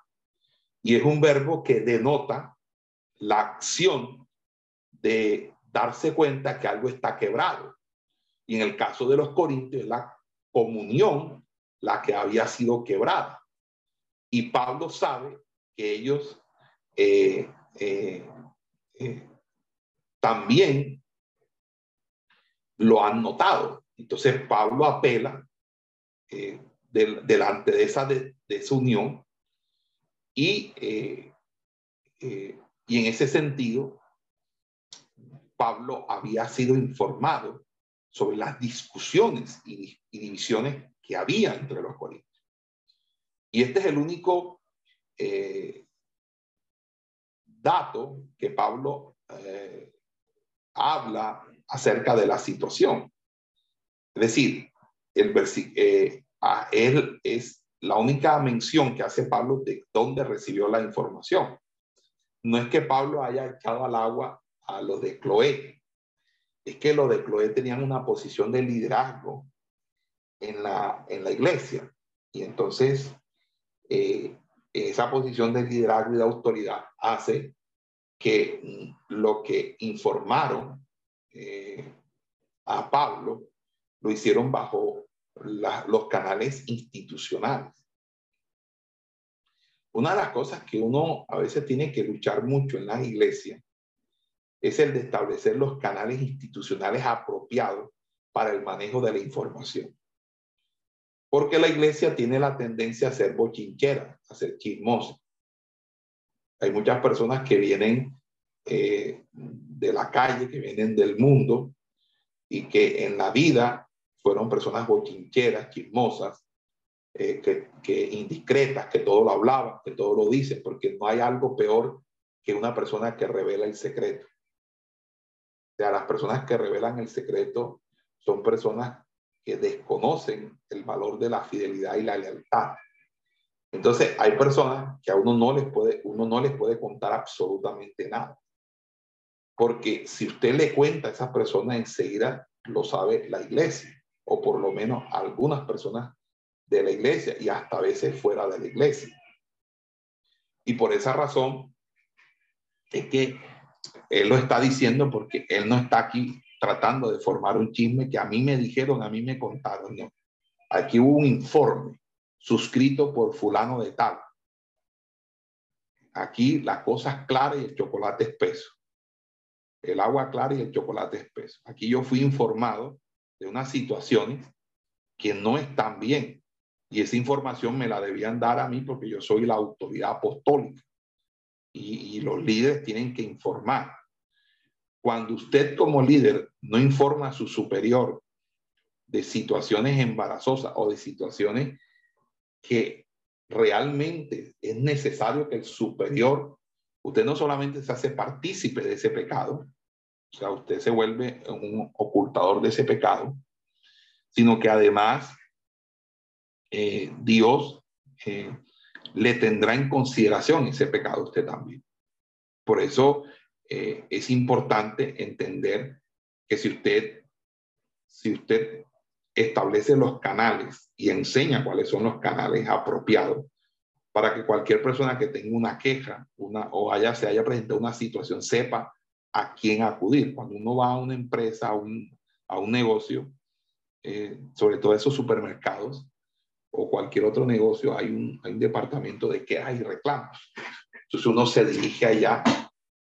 Y es un verbo que denota la acción de darse cuenta que algo está quebrado. Y en el caso de los corintios, la comunión la que había sido quebrada. Y Pablo sabe que ellos eh, eh, eh, también lo han notado. Entonces Pablo apela eh, delante de esa, de, esa unión y, eh, y en ese sentido Pablo había sido informado sobre las discusiones y, divisiones que había entre los corintios. Y este es el único eh, dato que Pablo eh, habla acerca de la situación. Es decir, el eh, él es la única mención que hace Pablo de dónde recibió la información. No es que Pablo haya echado al agua a los de Cloé, es que los de Cloé tenían una posición de liderazgo en la, en la iglesia. Y entonces, eh, esa posición de liderazgo y de autoridad hace que lo que informaron eh, a Pablo lo hicieron bajo los canales institucionales. Una de las cosas que uno a veces tiene que luchar mucho en las iglesias es el de establecer los canales institucionales apropiados para el manejo de la información. Porque la iglesia tiene la tendencia a ser bochinchera, a ser chismosa. Hay muchas personas que vienen eh, de la calle, que vienen del mundo y que en la vida fueron personas bochincheras, chismosas, eh, que, que, indiscretas, que todo lo hablaban, que todo lo dicen, porque no hay algo peor que una persona que revela el secreto sea, las personas que revelan el secreto son personas que desconocen el valor de la fidelidad y la lealtad. Entonces, hay personas que a uno no les puede, uno no les puede contar absolutamente nada. Porque si usted le cuenta a esas personas enseguida, lo sabe la iglesia, o por lo menos algunas personas de la iglesia y hasta a veces fuera de la iglesia. Y por esa razón es que él lo está diciendo porque él no está aquí tratando de formar un chisme que a mí me dijeron, a mí me contaron. Aquí hubo un informe suscrito por fulano de tal. Aquí la cosa es clara y el chocolate espeso. El agua clara y el chocolate espeso. Aquí yo fui informado de unas situaciones que no están bien. Y esa información me la debían dar a mí porque yo soy la autoridad apostólica y, los líderes tienen que informar. Cuando usted como líder no informa a su superior de situaciones embarazosas o de situaciones que realmente es necesario que el superior, usted no solamente se hace partícipe de ese pecado, o sea, usted se vuelve un ocultador de ese pecado, sino que además eh, Dios eh, le tendrá en consideración ese pecado usted también. Por eso eh, es importante entender que si usted, si usted establece los canales y enseña cuáles son los canales apropiados para que cualquier persona que tenga una queja una, o haya, se haya presentado una situación sepa a quién acudir. Cuando uno va a una empresa, a un, a un negocio, eh, sobre todo esos supermercados, o cualquier otro negocio, hay un, hay un departamento de quejas y reclamos. Entonces uno se dirige allá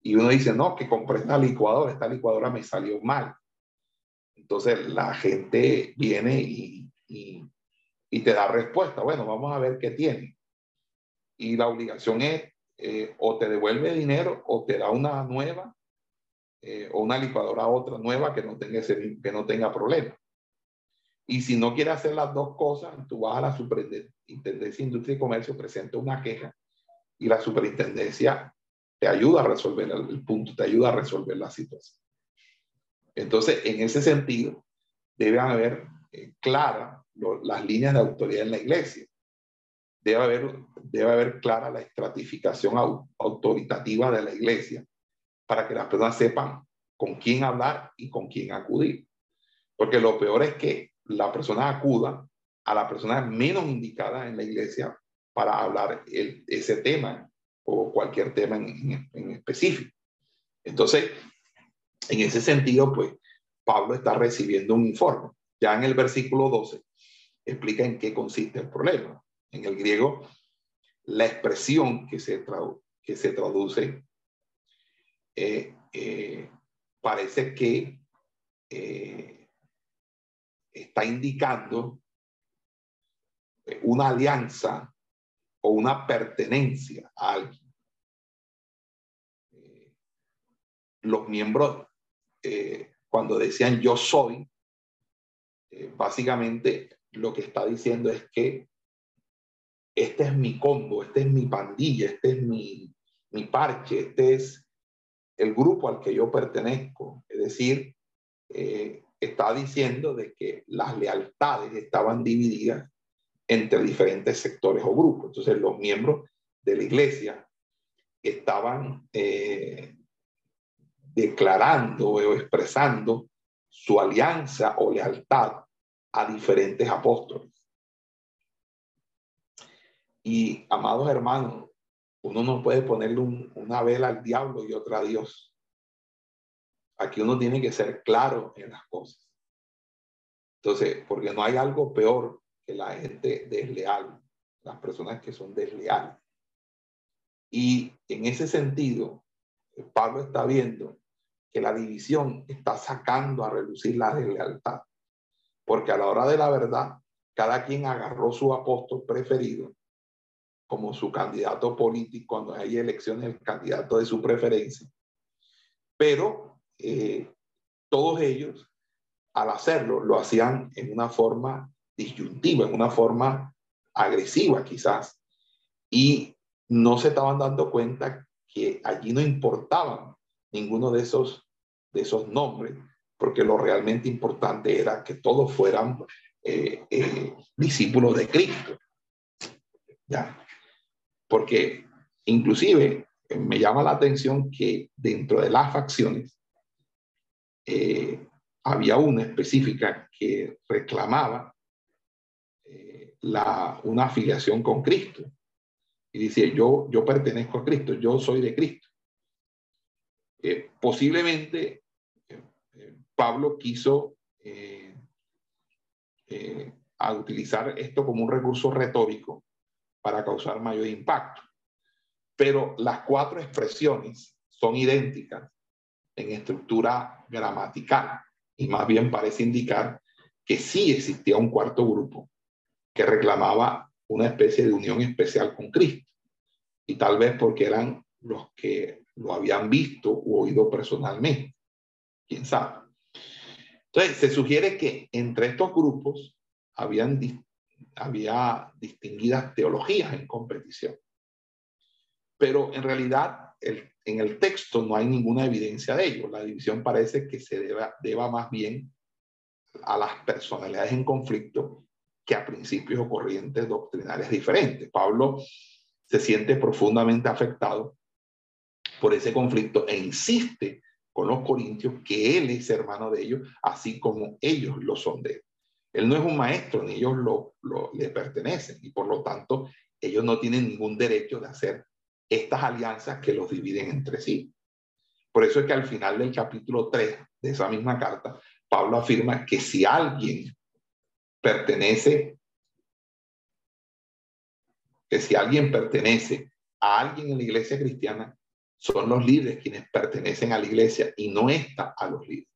y uno dice, no, que compré esta licuadora, esta licuadora me salió mal. Entonces la gente viene y, te da respuesta. Bueno, vamos a ver qué tiene. Y la obligación es eh, o te devuelve dinero o te da una nueva eh, o una licuadora otra nueva que no tenga, ese, que no tenga problema. Y si no quiere hacer las dos cosas, tú vas a la Superintendencia de Industria y Comercio, presenta una queja y la superintendencia te ayuda a resolver el, punto, te ayuda a resolver la situación. Entonces, en ese sentido, debe haber eh, claras las líneas de autoridad en la iglesia. Debe haber, debe haber clara la estratificación autoritativa de la iglesia para que las personas sepan con quién hablar y con quién acudir. Porque lo peor es que la persona acuda a la persona menos indicada en la iglesia para hablar ese tema o cualquier tema en, específico. Entonces, en ese sentido, pues Pablo está recibiendo un informe. Ya en el versículo 12 explica en qué consiste el problema. En el griego, la expresión que se, que se traduce eh, eh, parece que eh, está indicando una alianza o una pertenencia a alguien. Los miembros, eh, cuando decían yo soy, eh, básicamente lo que está diciendo es que este es mi combo, este es mi pandilla, este es mi, mi parche, este es el grupo al que yo pertenezco. Es decir, está diciendo de que las lealtades estaban divididas entre diferentes sectores o grupos. Entonces, los miembros de la iglesia estaban eh, declarando o expresando su alianza o lealtad a diferentes apóstoles. Y, amados hermanos, uno no puede ponerle una vela al diablo y otra a Dios. Aquí uno tiene que ser claro en las cosas. Entonces, porque no hay algo peor que la gente desleal, las personas que son desleales. Y en ese sentido, Pablo está viendo que la división está sacando a reducir la deslealtad, porque a la hora de la verdad, cada quien agarró su apóstol preferido como su candidato político, cuando hay elecciones, el candidato de su preferencia. Pero eh, todos ellos, al hacerlo, lo hacían en una forma disyuntiva, en una forma agresiva quizás, y no se estaban dando cuenta que allí no importaban ninguno de esos, de esos nombres, porque lo realmente importante era que todos fueran eh, eh, discípulos de Cristo. ¿Ya? Porque inclusive eh, me llama la atención que dentro de las facciones había una específica que reclamaba la, una afiliación con Cristo. Y dice, yo, yo pertenezco a Cristo, yo soy de Cristo. Eh, posiblemente eh, eh, Pablo quiso utilizar esto como un recurso retórico para causar mayor impacto. Pero las cuatro expresiones son idénticas en estructura gramatical y más bien parece indicar que sí existía un cuarto grupo que reclamaba una especie de unión especial con Cristo. Y tal vez porque eran los que lo habían visto o oído personalmente. ¿Quién sabe? Entonces, se sugiere que entre estos grupos habían, había distinguidas teologías en competición. Pero en realidad, en el texto no hay ninguna evidencia de ello. La división parece que se deba, deba más bien a las personalidades en conflicto que a principios o corrientes doctrinales diferentes. Pablo se siente profundamente afectado por ese conflicto e insiste con los corintios que él es hermano de ellos, así como ellos lo son de él. Él no es un maestro, ni ellos lo, le pertenecen, y por lo tanto ellos no tienen ningún derecho de hacer estas alianzas que los dividen entre sí. Por eso es que al final del capítulo 3 de esa misma carta, Pablo afirma que si alguien pertenece, que si alguien pertenece a alguien en la iglesia cristiana, son los líderes quienes pertenecen a la iglesia y no está a los líderes.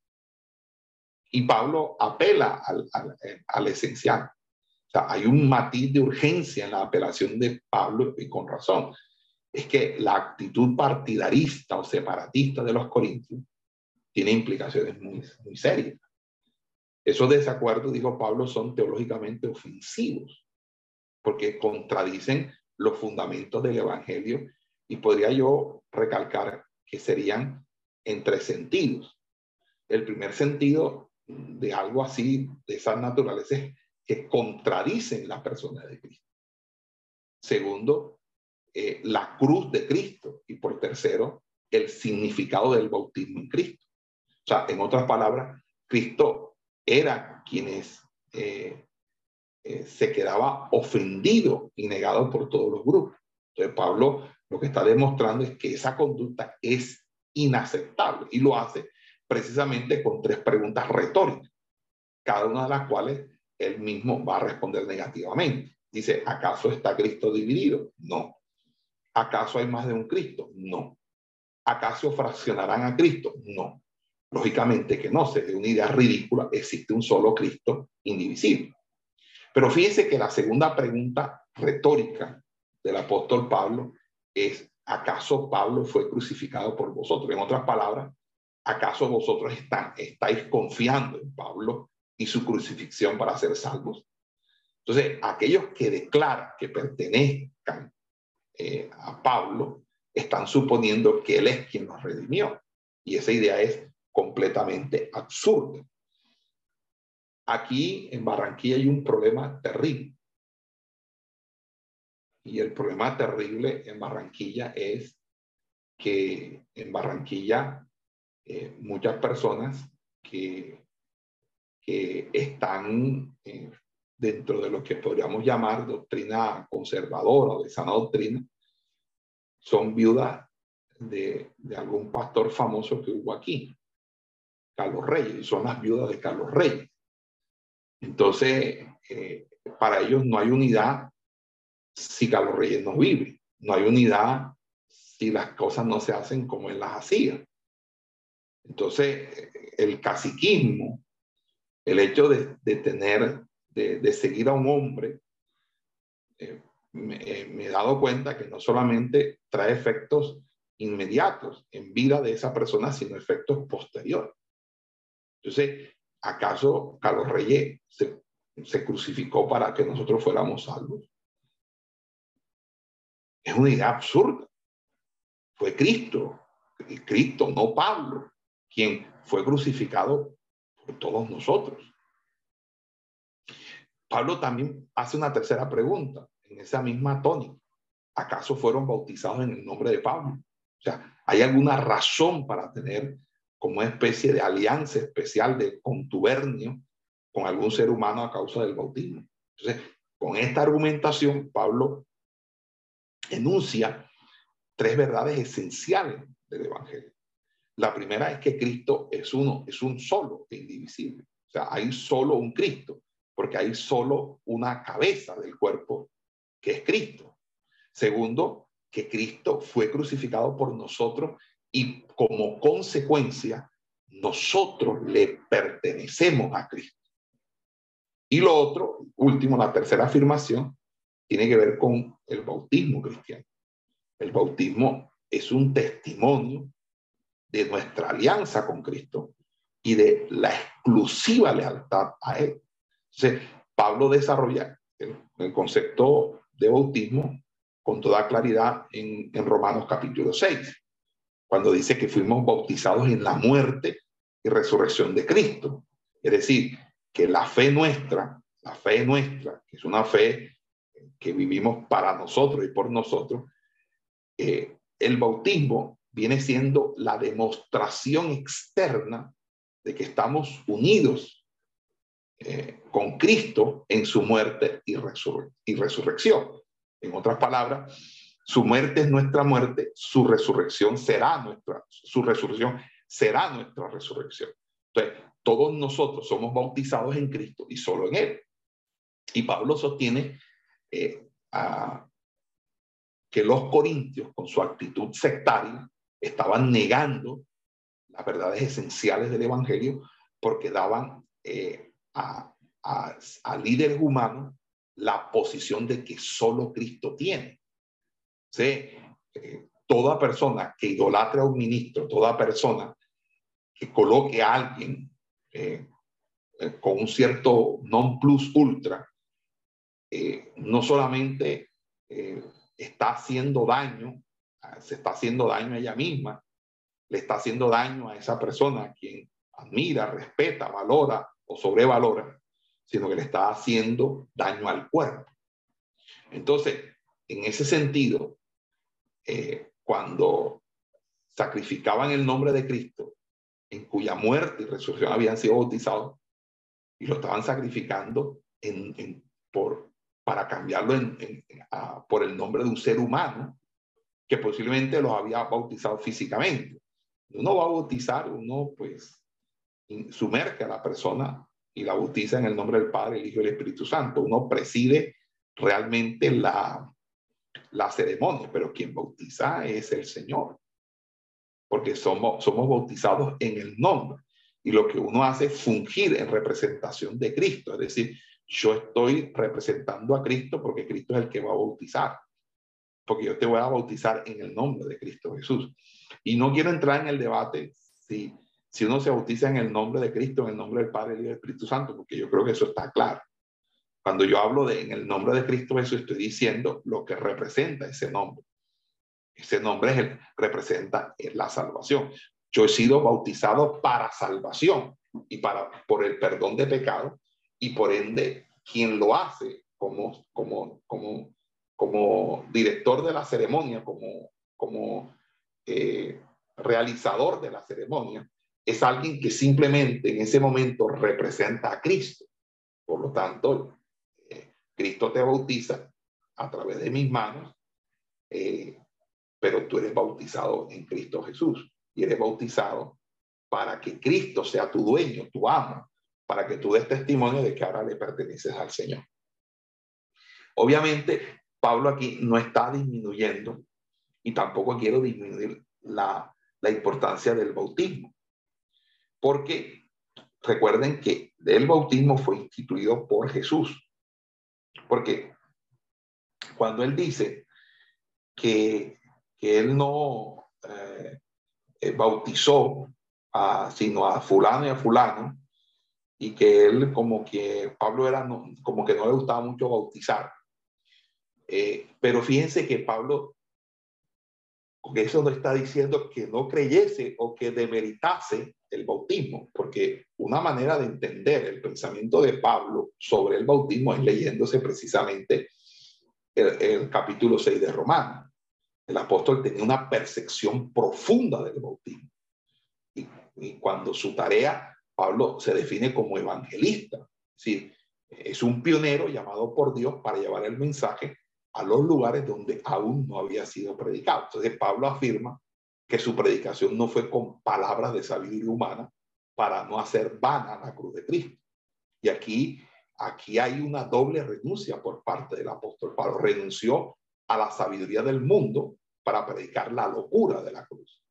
Y Pablo apela al, al, esencial. Hay un matiz de urgencia en la apelación de Pablo y con razón. Es que la actitud partidarista o separatista de los corintios tiene implicaciones muy, muy serias. Esos desacuerdos, dijo Pablo, son teológicamente ofensivos, porque contradicen los fundamentos del Evangelio y podría yo recalcar que serían en tres sentidos. El primer sentido de algo así, de esa naturaleza, es que contradicen la persona de Cristo. Segundo, eh, la cruz de Cristo. Y por tercero, el significado del bautismo en Cristo. O sea, en otras palabras, Cristo era quienes eh, eh, se quedaba ofendido y negado por todos los grupos. Entonces Pablo lo que está demostrando es que esa conducta es inaceptable y lo hace precisamente con tres preguntas retóricas, cada una de las cuales él mismo va a responder negativamente. Dice, ¿acaso está Cristo dividido? No. ¿Acaso hay más de un Cristo? No. ¿Acaso fraccionarán a Cristo? No. Lógicamente que no, sería una idea ridícula, existe un solo Cristo indivisible. Pero fíjense que la segunda pregunta retórica del apóstol Pablo es, ¿acaso Pablo fue crucificado por vosotros? En otras palabras, ¿acaso vosotros estáis confiando en Pablo y su crucifixión para ser salvos? Entonces, aquellos que declaran que pertenezcan eh, a Pablo están suponiendo que él es quien nos redimió. Y esa idea es completamente absurda. Aquí en Barranquilla hay un problema terrible. Y el problema terrible en Barranquilla es que en Barranquilla eh, muchas personas que, que están eh, dentro de lo que podríamos llamar doctrina conservadora o de sana doctrina, son viudas de, de, algún pastor famoso que hubo aquí, Carlos Reyes, y son las viudas de Carlos Reyes. Entonces, eh, para ellos no hay unidad si Carlos Reyes no vive, no hay unidad si las cosas no se hacen como él las hacía. Entonces, el caciquismo, el hecho de, tener, de, de, seguir a un hombre, eh, me, eh, me, he dado cuenta que no solamente trae efectos inmediatos en vida de esa persona, sino efectos posteriores. Entonces, ¿acaso Carlos Reyes se crucificó para que nosotros fuéramos salvos? Es una idea absurda. Fue Cristo, Cristo, no Pablo, quien fue crucificado por todos nosotros. Pablo también hace una tercera pregunta en esa misma tónica. ¿Acaso fueron bautizados en el nombre de Pablo? O sea, ¿hay alguna razón para tener como una especie de alianza especial de contubernio con algún ser humano a causa del bautismo? Entonces, con esta argumentación, Pablo enuncia tres verdades esenciales del Evangelio. La primera es que Cristo es uno, es un solo e indivisible. O sea, hay solo un Cristo, porque hay solo una cabeza del cuerpo que es Cristo. Segundo, que Cristo fue crucificado por nosotros y como consecuencia, nosotros le pertenecemos a Cristo. Y lo otro, último, la tercera afirmación, tiene que ver con el bautismo cristiano. El bautismo es un testimonio de nuestra alianza con Cristo y de la exclusiva lealtad a Él. Pablo desarrolla el, concepto de bautismo con toda claridad en, en Romanos capítulo 6, cuando dice que fuimos bautizados en la muerte y resurrección de Cristo. Es decir, que la fe nuestra, la fe nuestra, que es una fe que vivimos para nosotros y por nosotros, eh, el bautismo viene siendo la demostración externa de que estamos unidos eh, con Cristo en su muerte y, y resurrección. En otras palabras, su muerte es nuestra muerte, su resurrección será nuestra, su resurrección será nuestra resurrección. Entonces, todos nosotros somos bautizados en Cristo y solo en Él. Y Pablo sostiene eh, a, que los corintios, con su actitud sectaria, estaban negando las verdades esenciales del Evangelio porque daban eh, a, a, líderes humanos la posición de que solo Cristo tiene. ¿Sí? Eh, toda persona que idolatre a un ministro, toda persona que coloque a alguien eh, con un cierto non plus ultra, no solamente está haciendo daño, se está haciendo daño a ella misma, le está haciendo daño a esa persona a quien admira, respeta, valora o sobrevalora, sino que le está haciendo daño al cuerpo. Entonces, en ese sentido, eh, cuando sacrificaban el nombre de Cristo, en cuya muerte y resurrección habían sido bautizados, y lo estaban sacrificando por, para cambiarlo por el nombre de un ser humano que posiblemente los había bautizado físicamente. Uno va a bautizar, uno pues sumerge a la persona y la bautiza en el nombre del Padre, el Hijo y el Espíritu Santo. Uno preside realmente la, la ceremonia, pero quien bautiza es el Señor. porque somos, somos bautizados en el nombre. Y lo que uno hace es fungir en representación de Cristo, es decir, yo estoy representando a Cristo porque Cristo es el que va a bautizar, porque yo te voy a bautizar en el nombre de Cristo Jesús. Y no quiero entrar en el debate si, si uno se bautiza en el nombre de Cristo, en el nombre del Padre y del Espíritu Santo, porque yo creo que eso está claro. Cuando yo hablo de en el nombre de Cristo Jesús, estoy diciendo lo que representa ese nombre. Ese nombre es el, representa la salvación. Yo he sido bautizado para salvación y para por el perdón de pecado y por ende quien lo hace como como como como director de la ceremonia, como como eh, realizador de la ceremonia, es alguien que simplemente en ese momento representa a Cristo. Por lo tanto, eh, Cristo te bautiza a través de mis manos, eh, pero tú eres bautizado en Cristo Jesús y eres bautizado para que Cristo sea tu dueño, tu amo, para que tú des testimonio de que ahora le perteneces al Señor. Obviamente, Pablo aquí no está disminuyendo y tampoco quiero disminuir la, la importancia del bautismo, porque recuerden que el bautismo fue instituido por Jesús, porque cuando él dice que, que él no eh, eh, bautizó a, sino a fulano y a fulano, y que él como que Pablo era como que no le gustaba mucho bautizar. Eh, pero fíjense que Pablo, con eso no está diciendo que no creyese o que demeritase el bautismo, porque una manera de entender el pensamiento de Pablo sobre el bautismo es leyéndose precisamente el, capítulo 6 de Romanos el apóstol tenía una percepción profunda del bautismo. Y, cuando su tarea, Pablo se define como evangelista, es es un pionero llamado por Dios para llevar el mensaje a los lugares donde aún no había sido predicado. Entonces Pablo afirma que su predicación no fue con palabras de sabiduría humana para no hacer vana la cruz de Cristo. Y aquí, aquí hay una doble renuncia por parte del apóstol Pablo. Renunció a la sabiduría del mundo para predicar la locura de la cruz.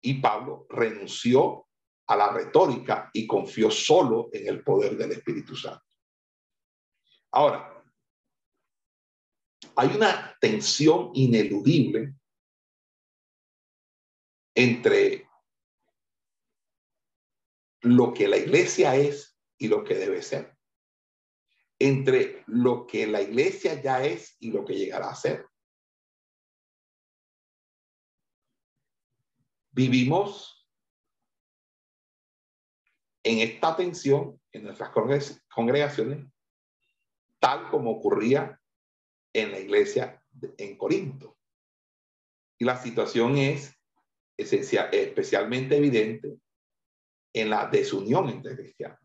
Y Pablo renunció a la retórica y confió solo en el poder del Espíritu Santo. Ahora, hay una tensión ineludible entre lo que la iglesia es y lo que debe ser. Entre lo que la iglesia ya es y lo que llegará a ser. vivimos en esta tensión en nuestras congregaciones, tal como ocurría en la iglesia en Corinto. Y la situación es esencial, especialmente evidente en la desunión entre cristianos.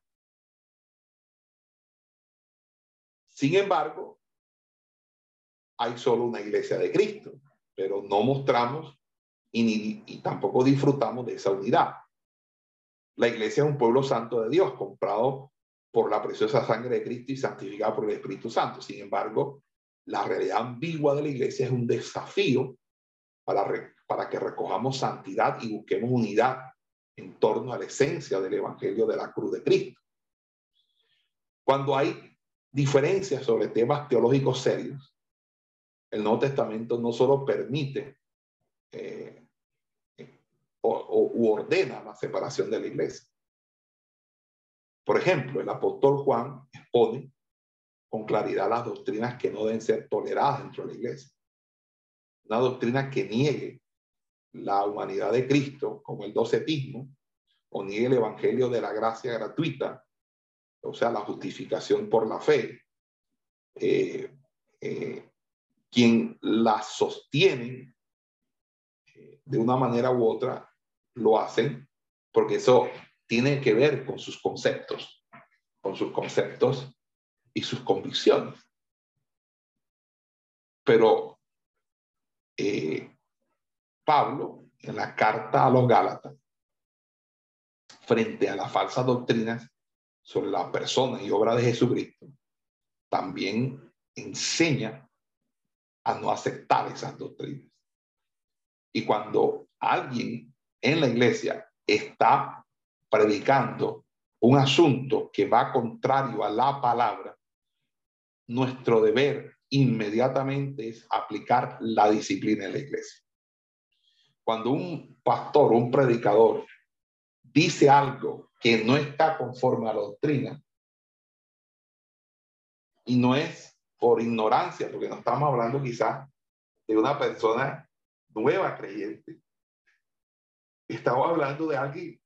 Sin embargo, hay solo una iglesia de Cristo, pero no mostramos y, tampoco disfrutamos de esa unidad. La iglesia es un pueblo santo de Dios, comprado por la preciosa sangre de Cristo y santificado por el Espíritu Santo. Sin embargo, la realidad ambigua de la iglesia es un desafío para, que recojamos santidad y busquemos unidad en torno a la esencia del Evangelio de la cruz de Cristo. Cuando hay diferencias sobre temas teológicos serios, el Nuevo Testamento no solo permite eh, o, ordena la separación de la iglesia. Por ejemplo, el apóstol Juan expone con claridad las doctrinas que no deben ser toleradas dentro de la iglesia. Una doctrina que niegue la humanidad de Cristo, como el docetismo, o niegue el evangelio de la gracia gratuita, o sea, la justificación por la fe. Eh, eh, quien la sostiene eh, de una manera u otra lo hacen porque eso tiene que ver con sus conceptos, con sus conceptos y sus convicciones. Pero eh, Pablo, en la carta a los Gálatas, frente a las falsas doctrinas sobre la persona y obra de Jesucristo, también enseña a no aceptar esas doctrinas. Y cuando alguien en la iglesia está predicando un asunto que va contrario a la palabra, nuestro deber inmediatamente es aplicar la disciplina en la iglesia. Cuando un pastor, un predicador, dice algo que no está conforme a la doctrina, y no es por ignorancia, porque no estamos hablando quizás de una persona nueva creyente. Estamos hablando de alguien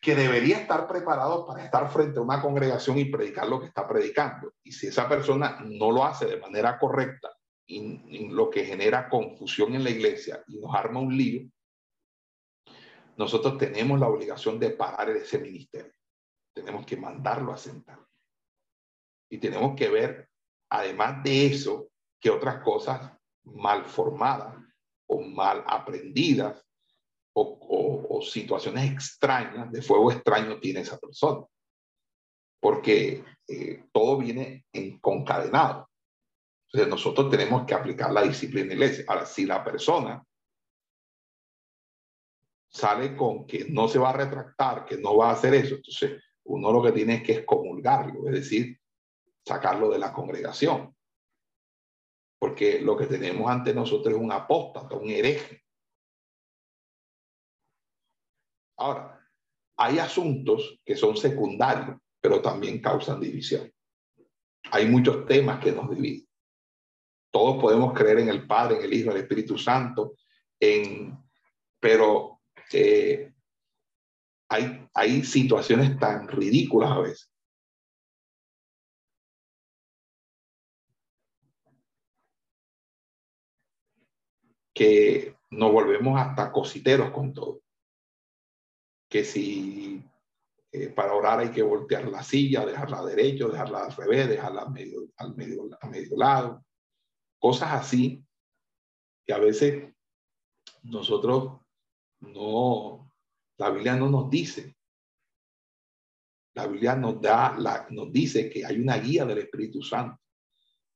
que debería estar preparado para estar frente a una congregación y predicar lo que está predicando. Y si esa persona no lo hace de manera correcta, y, lo que genera confusión en la iglesia y nos arma un lío, nosotros tenemos la obligación de parar ese ministerio. Tenemos que mandarlo a sentar. Y tenemos que ver, además de eso, que otras cosas mal formadas o mal aprendidas o, situaciones extrañas, de fuego extraño tiene esa persona. Porque eh, todo viene en concadenado. Entonces nosotros tenemos que aplicar la disciplina iglesia. Ahora, si la persona sale con que no se va a retractar, que no va a hacer eso, entonces uno lo que tiene es que excomulgarlo, es decir, sacarlo de la congregación. Porque lo que tenemos ante nosotros es un apóstata, un hereje. Ahora, hay asuntos que son secundarios, pero también causan división. Hay muchos temas que nos dividen. Todos podemos creer en el Padre, en el Hijo, en el Espíritu Santo, en, pero eh, hay, hay situaciones tan ridículas a veces que nos volvemos hasta cositeros con todo. Que si eh, para orar hay que voltear la silla, dejarla derecho, dejarla al revés, dejarla medio, al medio, a medio lado. Cosas así que a veces nosotros no, la Biblia no nos dice. La Biblia nos da, la, nos dice que hay una guía del Espíritu Santo.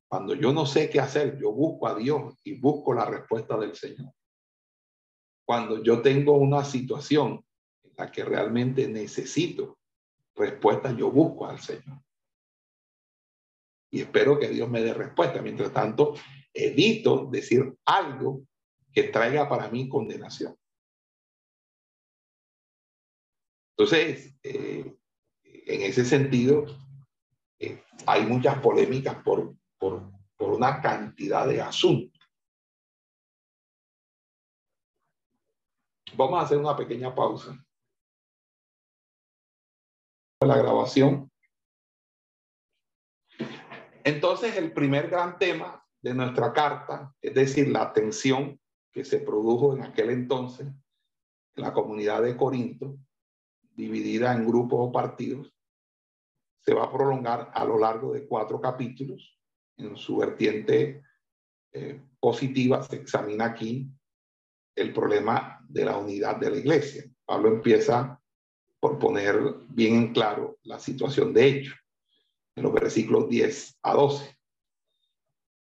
Cuando yo no sé qué hacer, yo busco a Dios y busco la respuesta del Señor. Cuando yo tengo una situación la que realmente necesito respuesta, yo busco al Señor. Y espero que Dios me dé respuesta. Mientras tanto, evito decir algo que traiga para mí condenación. Entonces, eh, en ese sentido, eh, hay muchas polémicas por por, una cantidad de asuntos. Vamos a hacer una pequeña pausa. La grabación. Entonces, el primer gran tema de nuestra carta, es decir, la tensión que se produjo en aquel entonces en la comunidad de Corinto, dividida en grupos o partidos, se va a prolongar a lo largo de cuatro capítulos en su vertiente eh, positiva, se examina aquí el problema de la unidad de la iglesia. Pablo empieza por poner bien en claro la situación de hecho, en los versículos 10 a 12.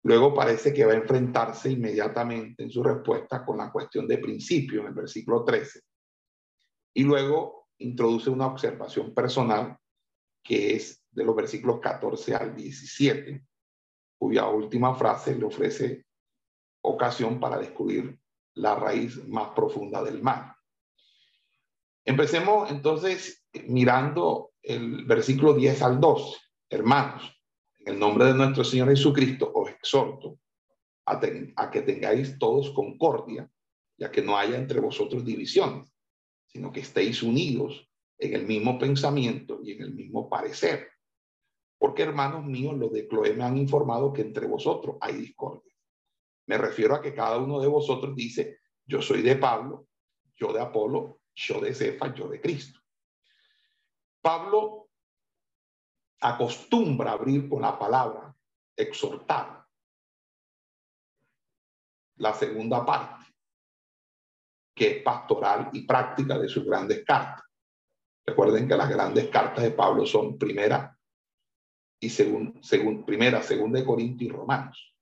Luego parece que va a enfrentarse inmediatamente en su respuesta con la cuestión de principio, en el versículo 13. Y luego introduce una observación personal que es de los versículos 14 al 17, cuya última frase le ofrece ocasión para descubrir la raíz más profunda del mal. Empecemos entonces mirando el versículo 10 al 12. Hermanos, en el nombre de nuestro Señor Jesucristo os exhorto a, que tengáis todos concordia, ya que no haya entre vosotros divisiones, sino que estéis unidos en el mismo pensamiento y en el mismo parecer. Porque hermanos míos, los de Cloé me han informado que entre vosotros hay discordia. Me refiero a que cada uno de vosotros dice, yo soy de Pablo, yo de Apolo, yo de Cefa, yo de Cristo. Pablo acostumbra abrir con la palabra exhortar. La segunda parte, que es pastoral y práctica de sus grandes cartas. Recuerden que las grandes cartas de Pablo son primera, y según, según primera, segunda de Corintios y Romanos.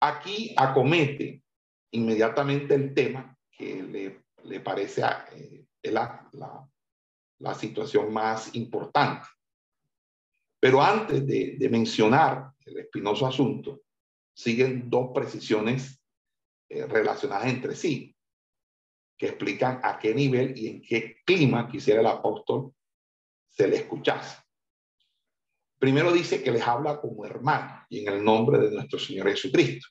Aquí acomete inmediatamente el tema que le le parece eh, la, la, situación más importante. Pero antes de, de mencionar el espinoso asunto, siguen dos precisiones eh, relacionadas entre sí, que explican a qué nivel y en qué clima quisiera el apóstol se le escuchase. Primero dice que les habla como hermano y en el nombre de nuestro Señor Jesucristo.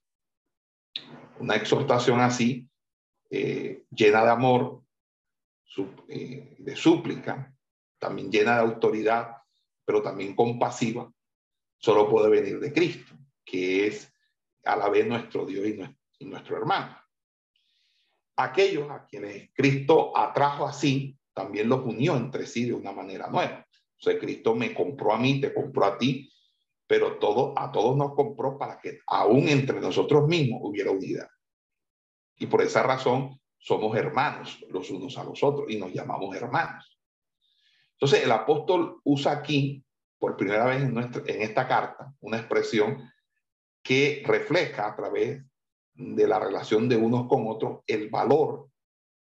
Una exhortación así, eh, llena de amor, eh, de súplica, también llena de autoridad, pero también compasiva, solo puede venir de Cristo, que es a la vez nuestro Dios y nuestro hermano. Aquellos a quienes Cristo atrajo así, también los unió entre sí de una manera nueva. O sea, Cristo me compró a mí, te compró a ti, pero todo, a todos nos compró para que aún entre nosotros mismos hubiera unidad. Y por esa razón somos hermanos los unos a los otros y nos llamamos hermanos. Entonces el apóstol usa aquí, por primera vez en, nuestra, en esta carta, una expresión que refleja a través de la relación de unos con otros el valor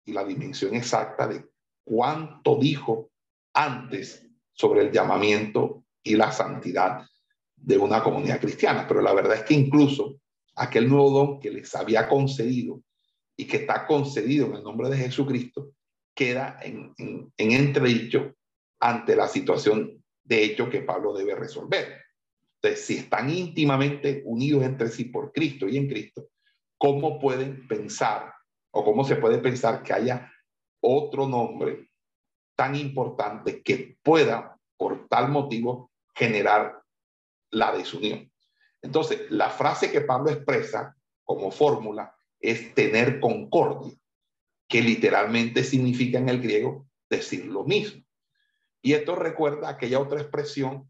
y la dimensión exacta de cuánto dijo antes sobre el llamamiento y la santidad de una comunidad cristiana. Pero la verdad es que incluso aquel nuevo don que les había concedido y que está concedido en el nombre de Jesucristo queda en, en, en entredicho ante la situación de hecho que Pablo debe resolver. Entonces, si están íntimamente unidos entre sí por Cristo y en Cristo, ¿cómo pueden pensar o cómo se puede pensar que haya otro nombre tan importante que pueda, por tal motivo, generar la desunión. Entonces, la frase que Pablo expresa como fórmula es tener concordia, que literalmente significa en el griego decir lo mismo. Y esto recuerda aquella otra expresión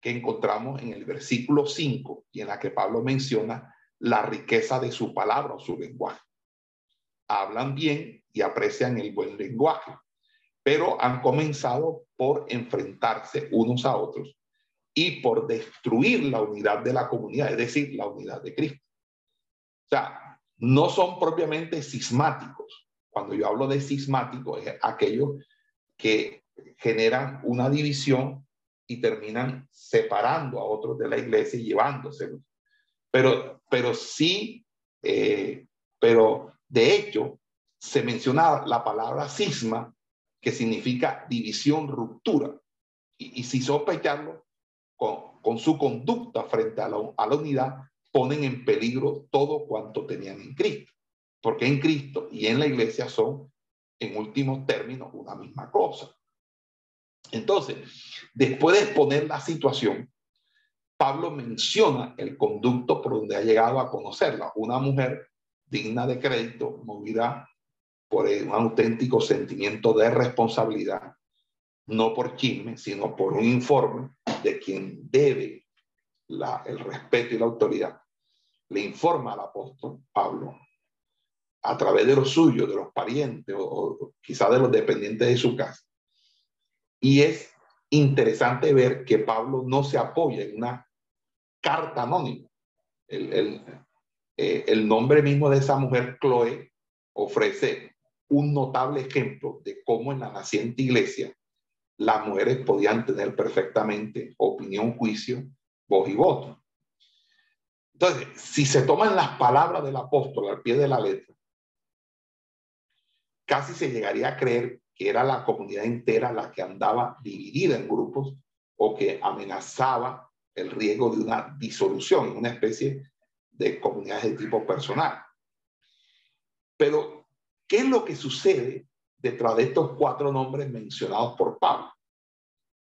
que encontramos en el versículo 5 y en la que Pablo menciona la riqueza de su palabra o su lenguaje. Hablan bien y aprecian el buen lenguaje pero han comenzado por enfrentarse unos a otros y por destruir la unidad de la comunidad, es decir, la unidad de Cristo. O sea, no son propiamente cismáticos. Cuando yo hablo de cismático, es aquellos que generan una división y terminan separando a otros de la iglesia y llevándoselos. Pero, pero sí, eh, pero de hecho, se menciona la palabra cisma que significa división, ruptura. Y, si sospecharlo, con, su conducta frente a la unidad, ponen en peligro todo cuanto tenían en Cristo. Porque en Cristo y en la iglesia son, en últimos términos, una misma cosa. Entonces, después de exponer la situación, Pablo menciona el conducto por donde ha llegado a conocerla, una mujer digna de crédito, movida por un auténtico sentimiento de responsabilidad, no por chisme, sino por un informe de quien debe el respeto y la autoridad. Le informa al apóstol Pablo a través de los suyos, de los parientes o, o quizá de los dependientes de su casa. Y es interesante ver que Pablo no se apoya en una carta anónima. El, el, eh, el nombre mismo de esa mujer, Chloe, ofrece un notable ejemplo de cómo en la naciente iglesia las mujeres podían tener perfectamente opinión, juicio, voz y voto. Entonces, si se toman las palabras del apóstol al pie de la letra, casi se llegaría a creer que era la comunidad entera la que andaba dividida en grupos o que amenazaba el riesgo de una disolución, una especie de comunidades de tipo personal. Pero ¿Qué es lo que sucede detrás de estos cuatro nombres mencionados por Pablo?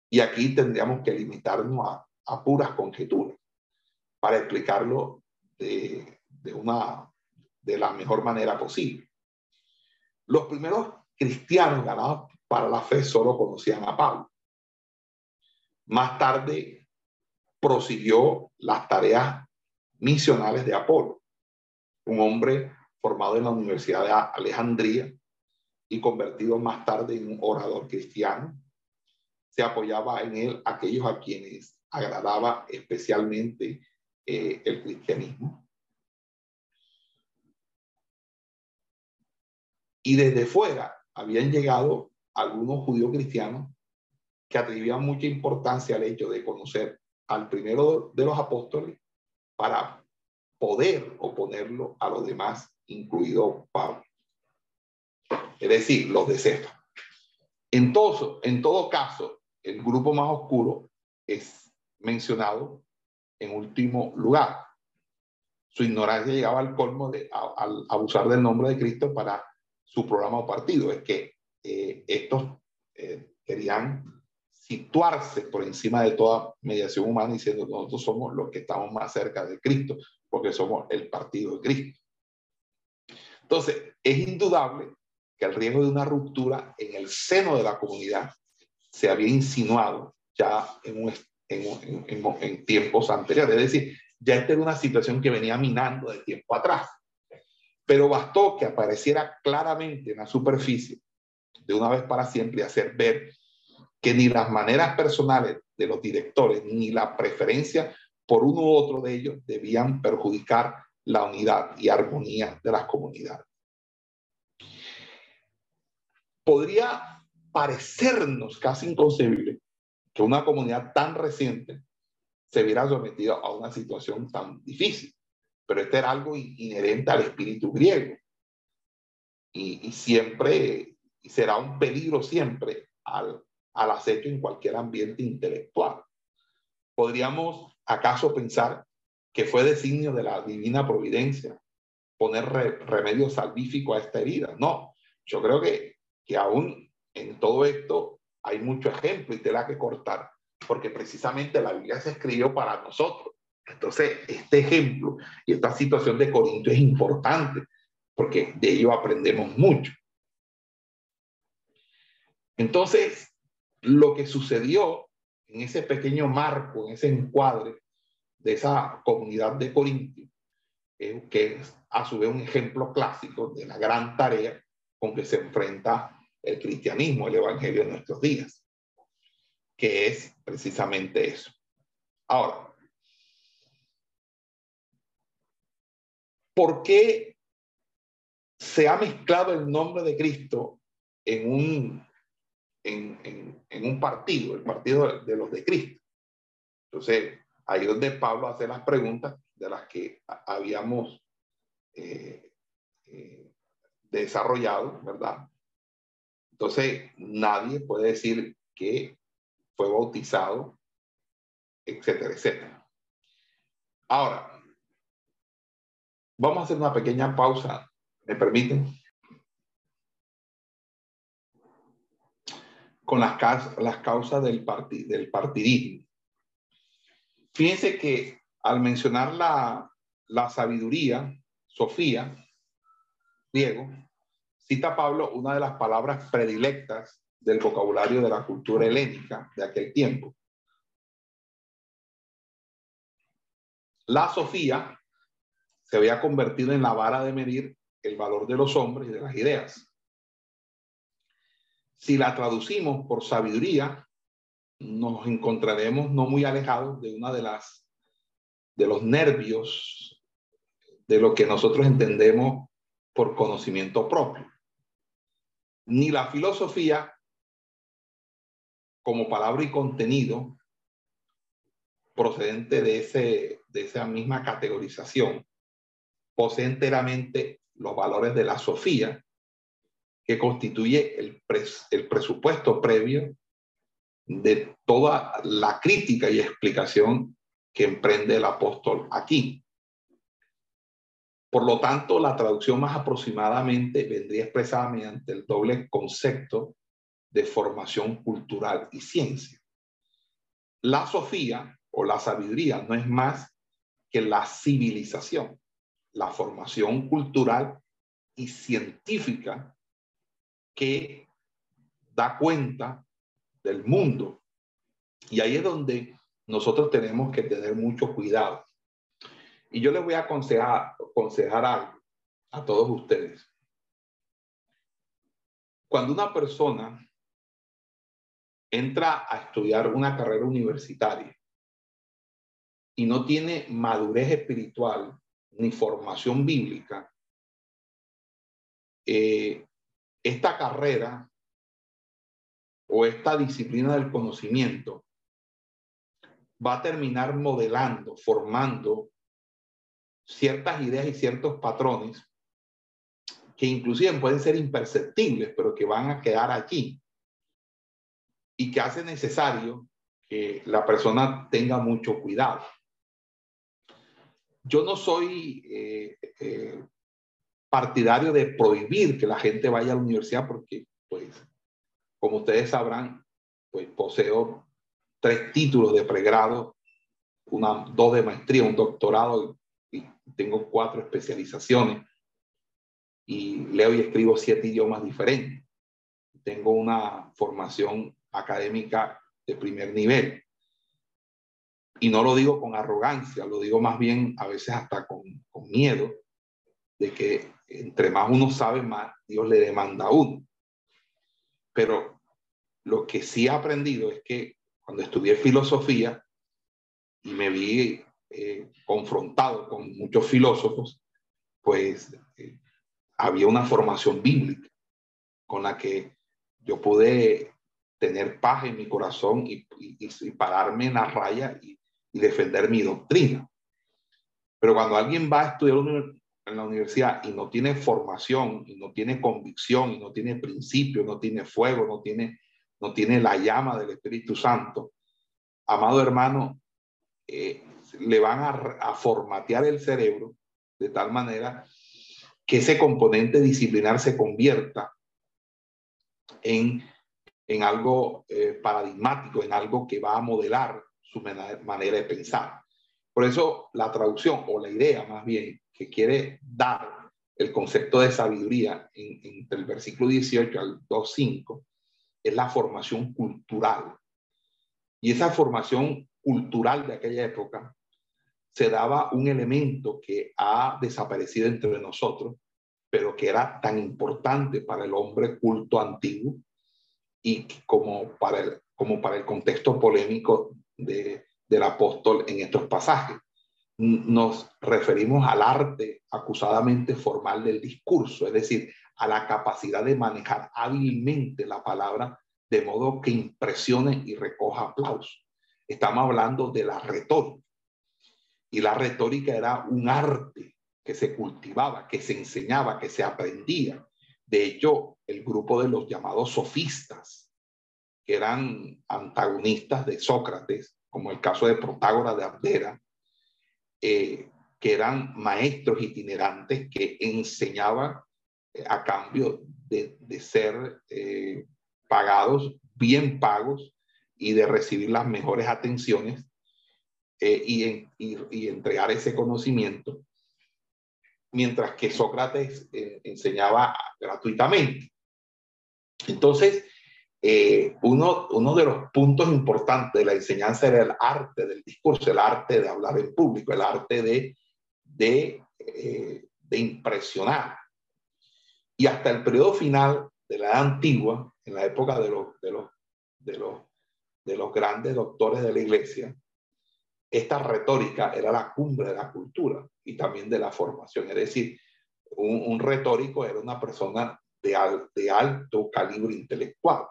Y aquí tendríamos que limitarnos a, puras conjeturas para explicarlo de, una, de la mejor manera posible. Los primeros cristianos ganados para la fe solo conocían a Pablo. Más tarde prosiguió las tareas misionales de Apolo, un hombre formado en la Universidad de Alejandría y convertido más tarde en un orador cristiano. Se apoyaba en él aquellos a quienes agradaba especialmente eh, el cristianismo. Y desde fuera habían llegado algunos judíos cristianos que atribuían mucha importancia al hecho de conocer al primero de los apóstoles para poder oponerlo a los demás, incluido Pablo. Es decir, los de Cefa. En todo, en todo caso, el grupo más oscuro es mencionado en último lugar. Su ignorancia llegaba al colmo de al abusar del nombre de Cristo para su programa o partido. Es que eh, estos eh, querían situarse por encima de toda mediación humana diciendo nosotros somos los que estamos más cerca de Cristo porque somos el partido de Cristo. Entonces, es indudable que el riesgo de una ruptura en el seno de la comunidad se había insinuado ya en, en, tiempos anteriores. Es decir, ya esta era una situación que venía minando de tiempo atrás. Pero bastó que apareciera claramente en la superficie de una vez para siempre y hacer ver que ni las maneras personales de los directores ni la preferencia por uno u otro de ellos debían perjudicar la unidad y armonía de las comunidades. Podría parecernos casi inconcebible que una comunidad tan reciente se viera sometida a una situación tan difícil, pero este era algo inherente al espíritu griego y, siempre será un peligro siempre al, al acecho en cualquier ambiente intelectual. Podríamos acaso pensar que fue designio de la divina providencia poner remedio salvífico a esta herida. No, yo creo que, que aún en todo esto hay mucho ejemplo y tela que cortar, porque precisamente la Biblia se escribió para nosotros. Entonces, este ejemplo y esta situación de Corinto es importante, porque de ello aprendemos mucho. Entonces, lo que sucedió en ese pequeño marco, en ese encuadre de esa comunidad de Corintio, que es a su vez un ejemplo clásico de la gran tarea con que se enfrenta el cristianismo, el evangelio en nuestros días, que es precisamente eso. Ahora, ¿por qué se ha mezclado el nombre de Cristo en un en, un partido, el partido de, los de Cristo. Entonces, ahí es donde Pablo hace las preguntas de las que habíamos eh, eh, desarrollado, ¿verdad? Entonces, nadie puede decir que fue bautizado, etcétera, etcétera. Ahora, vamos a hacer una pequeña pausa, ¿me permiten? con las, causas del, partidismo. Fíjense que al mencionar la sabiduría, Sofía, Diego, cita Pablo una de las palabras predilectas del vocabulario de la cultura helénica de aquel tiempo. La Sofía se había convertido en la vara de medir el valor de los hombres y de las ideas. Si la traducimos por sabiduría, nos encontraremos no muy alejados de una de las de los nervios de lo que nosotros entendemos por conocimiento propio. Ni la filosofía como palabra y contenido procedente de, ese, de esa misma categorización posee enteramente los valores de la sofía que constituye el, el presupuesto previo de toda la crítica y explicación que emprende el apóstol aquí. Por lo tanto, la traducción más aproximadamente vendría expresada mediante el doble concepto de formación cultural y ciencia. La sofía o la sabiduría no es más que la civilización, la formación cultural y científica que da cuenta del mundo. Y ahí es donde nosotros tenemos que tener mucho cuidado. Y yo les voy a aconsejar, aconsejar algo a todos ustedes. Cuando una persona entra a estudiar una carrera universitaria y no tiene madurez espiritual ni formación bíblica, eh, esta carrera o esta disciplina del conocimiento va a terminar modelando, formando ciertas ideas y ciertos patrones que inclusive pueden ser imperceptibles, pero que van a quedar allí y que hace necesario que la persona tenga mucho cuidado. Yo no soy eh, eh, partidario de prohibir que la gente vaya a la universidad porque, pues, como ustedes sabrán, pues poseo tres títulos de pregrado, una, dos de maestría, un doctorado tengo cuatro especializaciones y leo y escribo siete idiomas diferentes. Tengo una formación académica de primer nivel. Y no lo digo con arrogancia, lo digo más bien a veces hasta con, con miedo de que entre más uno sabe, más Dios le demanda a uno. Pero lo que sí he aprendido es que cuando estudié filosofía y me vi eh, confrontado con muchos filósofos, pues eh, había una formación bíblica con la que yo pude tener paz en mi corazón y, pararme en la raya y, y, defender mi doctrina. Pero cuando alguien va a estudiar en la universidad y no tiene formación, y no tiene convicción, y no tiene principio, no tiene fuego, no tiene no tiene la llama del Espíritu Santo, amado hermano, eh, le van a, formatear el cerebro de tal manera que ese componente disciplinar se convierta en, en algo eh, paradigmático, en algo que va a modelar su manera de pensar. Por eso la traducción o la idea más bien que quiere dar el concepto de sabiduría entre el versículo 18 al 2.5 es la formación cultural. Y esa formación cultural de aquella época se daba un elemento que ha desaparecido entre nosotros, pero que era tan importante para el hombre culto antiguo y como para el, como para el contexto polémico de, del apóstol en estos pasajes. Nos referimos al arte acusadamente formal del discurso, es decir, a la capacidad de manejar hábilmente la palabra de modo que impresione y recoja aplausos. Estamos hablando de la retórica. Y la retórica era un arte que se cultivaba, que se enseñaba, que se aprendía. De hecho, el grupo de los llamados sofistas, que eran antagonistas de Sócrates, como el caso de Protágoras de Abdera, eh, que eran maestros itinerantes que enseñaban a cambio de, ser eh, pagados, bien pagos y de recibir las mejores atenciones eh, y, entregar ese conocimiento, mientras que Sócrates eh, enseñaba gratuitamente. Entonces, uno, uno de los puntos importantes de la enseñanza era el arte del discurso, el arte de hablar en público, el arte de, de, de impresionar. Y hasta el periodo final de la edad antigua, en la época de los, de los, de los, de los grandes doctores de la iglesia, esta retórica era la cumbre de la cultura y también de la formación. Es decir, un, retórico era una persona de, alto calibre intelectual.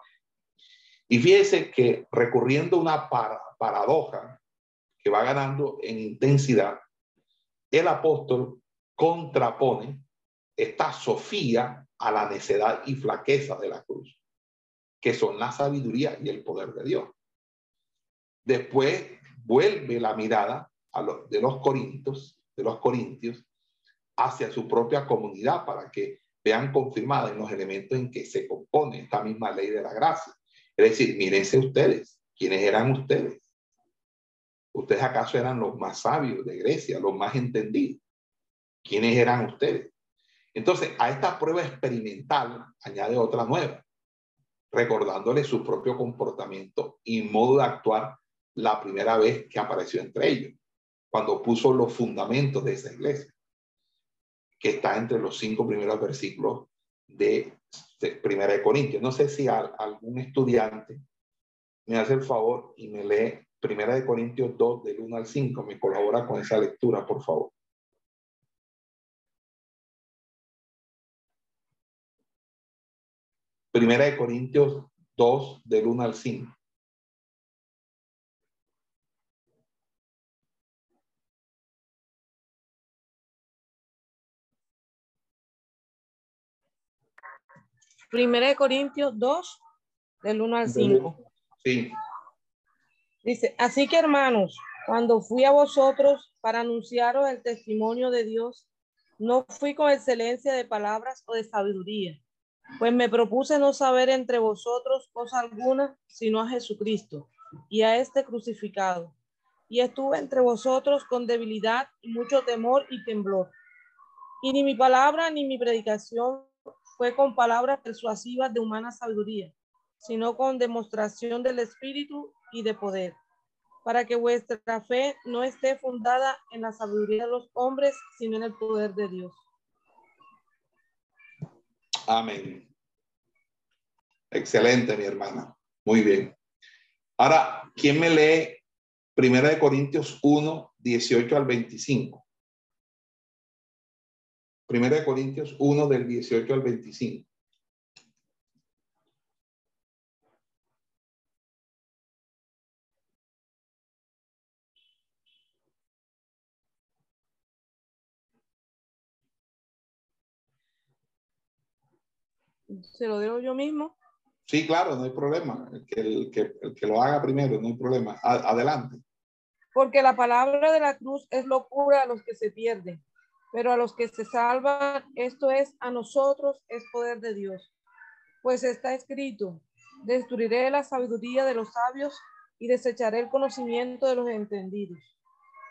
Y fíjese que recurriendo a una paradoja que va ganando en intensidad, el apóstol contrapone esta sofía a la necedad y flaqueza de la cruz, que son la sabiduría y el poder de Dios. Después vuelve la mirada de los corintios, de los corintios, hacia su propia comunidad para que vean confirmada en los elementos en que se compone esta misma ley de la gracia. Es decir, mírense ustedes, ¿quiénes eran ustedes? ¿Ustedes acaso eran los más sabios de Grecia, los más entendidos? ¿Quiénes eran ustedes? Entonces, a esta prueba experimental añade otra nueva, recordándole su propio comportamiento y modo de actuar la primera vez que apareció entre ellos, cuando puso los fundamentos de esa iglesia, que está entre los cinco primeros versículos de, Primera de Corintios. No sé si algún estudiante me hace el favor y me lee Primera de Corintios 2 del 1 al 5, me colabora con esa lectura, por favor. Primera de Corintios 2, del 1 al 5. Primera de Corintios 2, del 1 al 5. Sí. Dice, así que hermanos, cuando fui a vosotros para anunciaros el testimonio de Dios, no fui con excelencia de palabras o de sabiduría, pues me propuse no saber entre vosotros cosa alguna, sino a Jesucristo y a este crucificado. Y estuve entre vosotros con debilidad y mucho temor y temblor. Y ni mi palabra ni mi predicación fue con palabras persuasivas de humana sabiduría, sino con demostración del Espíritu y de poder, para que vuestra fe no esté fundada en la sabiduría de los hombres, sino en el poder de Dios. Amén. Excelente, mi hermana. Muy bien. Ahora, ¿quién me lee Primera de Corintios 1, 18 al 25? Primera de Corintios 1 del 18 al 25. ¿Se lo digo yo mismo? Sí, claro, no hay problema. El que, el que, el que lo haga primero, no hay problema. adelante. Porque la palabra de la cruz es locura a los que se pierden pero a los que se salvan, esto es, a nosotros es poder de Dios. Pues está escrito, destruiré la sabiduría de los sabios y desecharé el conocimiento de los entendidos.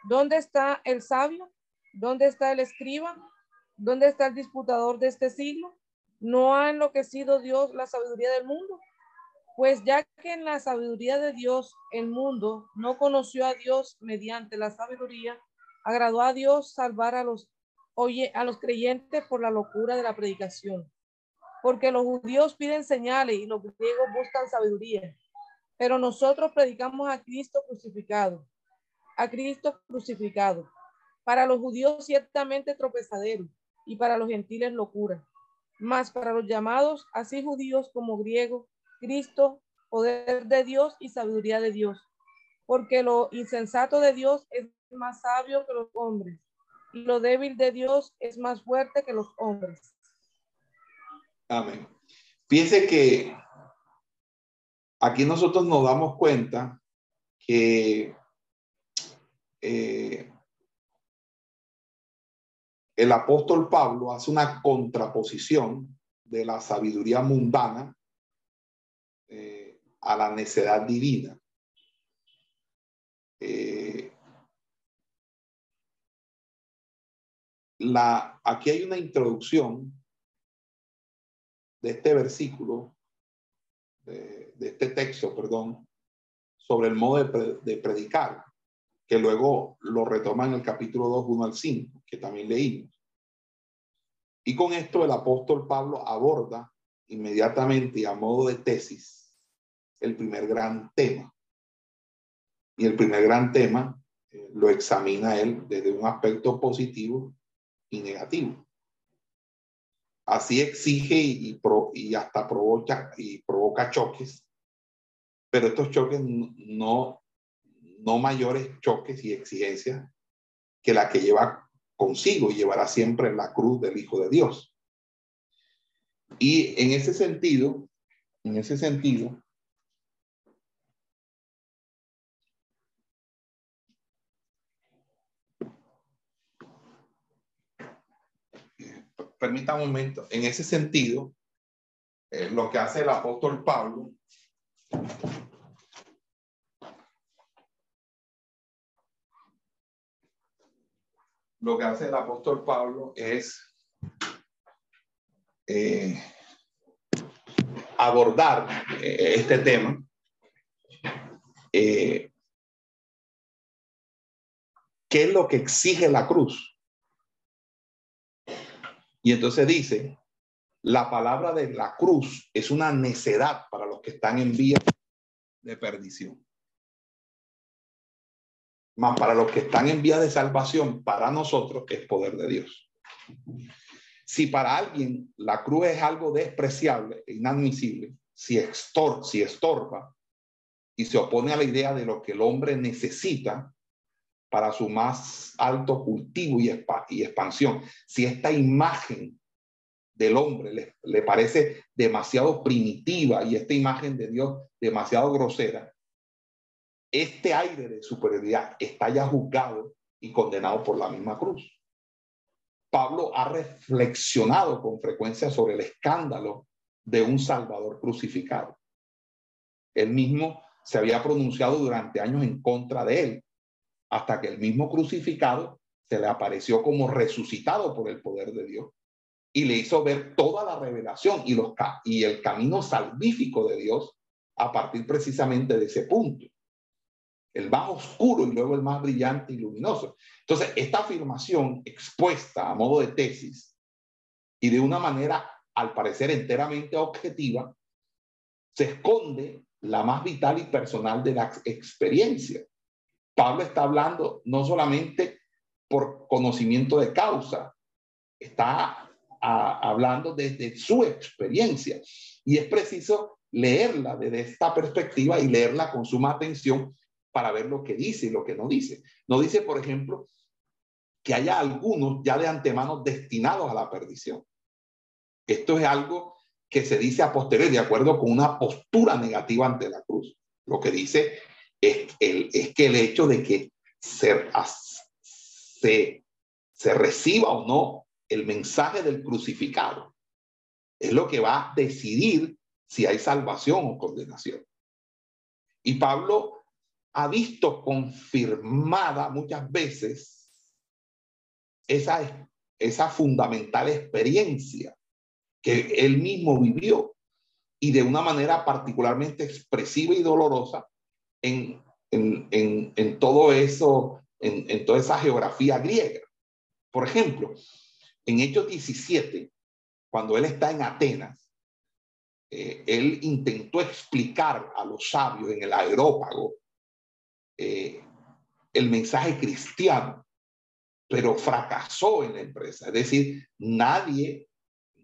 ¿Dónde está el sabio? ¿Dónde está el escriba? ¿Dónde está el disputador de este siglo? ¿No ha enloquecido Dios la sabiduría del mundo? Pues ya que en la sabiduría de Dios el mundo no conoció a Dios mediante la sabiduría, agradó a Dios salvar a los oye a los creyentes por la locura de la predicación. Porque los judíos piden señales y los griegos buscan sabiduría. Pero nosotros predicamos a Cristo crucificado, a Cristo crucificado. Para los judíos ciertamente tropezadero y para los gentiles locura. Mas para los llamados, así judíos como griegos, Cristo, poder de Dios y sabiduría de Dios. Porque lo insensato de Dios es más sabio que los hombres lo débil de Dios es más fuerte que los hombres. Amén. Piense que aquí nosotros nos damos cuenta que eh, el apóstol Pablo hace una contraposición de la sabiduría mundana eh, a la necedad divina. Eh, la, aquí hay una introducción de este versículo, de, este texto, perdón, sobre el modo de, predicar, que luego lo retoma en el capítulo 2, 1 al 5, que también leímos. Y con esto el apóstol Pablo aborda inmediatamente a modo de tesis el primer gran tema. Y el primer gran tema eh, lo examina él desde un aspecto positivo y negativo. Así exige y, hasta provoca, y provoca choques, pero estos choques no, no mayores choques y exigencias que la que lleva consigo y llevará siempre la cruz del Hijo de Dios. Y en ese sentido, en ese sentido, permita un momento, en ese sentido, eh, lo que hace el apóstol Pablo lo que hace el apóstol Pablo es eh, abordar eh, este tema. ¿Qué es lo que exige la cruz? Y entonces dice, la palabra de la cruz es una necedad para los que están en vía de perdición. Más para los que están en vía de salvación, para nosotros es poder de Dios. Si para alguien la cruz es algo despreciable e inadmisible, si, estor si estorba y se opone a la idea de lo que el hombre necesita para su más alto cultivo y, expansión, si esta imagen del hombre le, le, parece demasiado primitiva y esta imagen de Dios demasiado grosera, este aire de superioridad está ya juzgado y condenado por la misma cruz. Pablo ha reflexionado con frecuencia sobre el escándalo de un Salvador crucificado. Él mismo se había pronunciado durante años en contra de él, hasta que el mismo crucificado se le apareció como resucitado por el poder de Dios y le hizo ver toda la revelación y, los, y el camino salvífico de Dios a partir precisamente de ese punto el más oscuro y luego el más brillante y luminoso. Entonces, esta afirmación expuesta a modo de tesis y de una manera, al parecer, enteramente objetiva, se esconde la más vital y personal de la experiencia. Pablo está hablando no solamente por conocimiento de causa, está hablando desde su experiencia. Y es preciso leerla desde esta perspectiva y leerla con suma atención para ver lo que dice y lo que no dice. No dice, por ejemplo, que haya algunos ya de antemano destinados a la perdición. Esto es algo que se dice a posteriori, de acuerdo con una postura negativa ante la cruz. Lo que dice es, el, es que el hecho de que se, se, se reciba o no el mensaje del crucificado es lo que va a decidir si hay salvación o condenación. Y Pablo ha visto confirmada muchas veces esa, esa fundamental experiencia que él mismo vivió y de una manera particularmente expresiva y dolorosa en, en, en, en todo eso, en, toda esa geografía griega. Por ejemplo, en Hechos 17, cuando él está en Atenas, eh, él intentó explicar a los sabios en el aerópago eh, el mensaje cristiano, pero fracasó en la empresa. Es decir, nadie,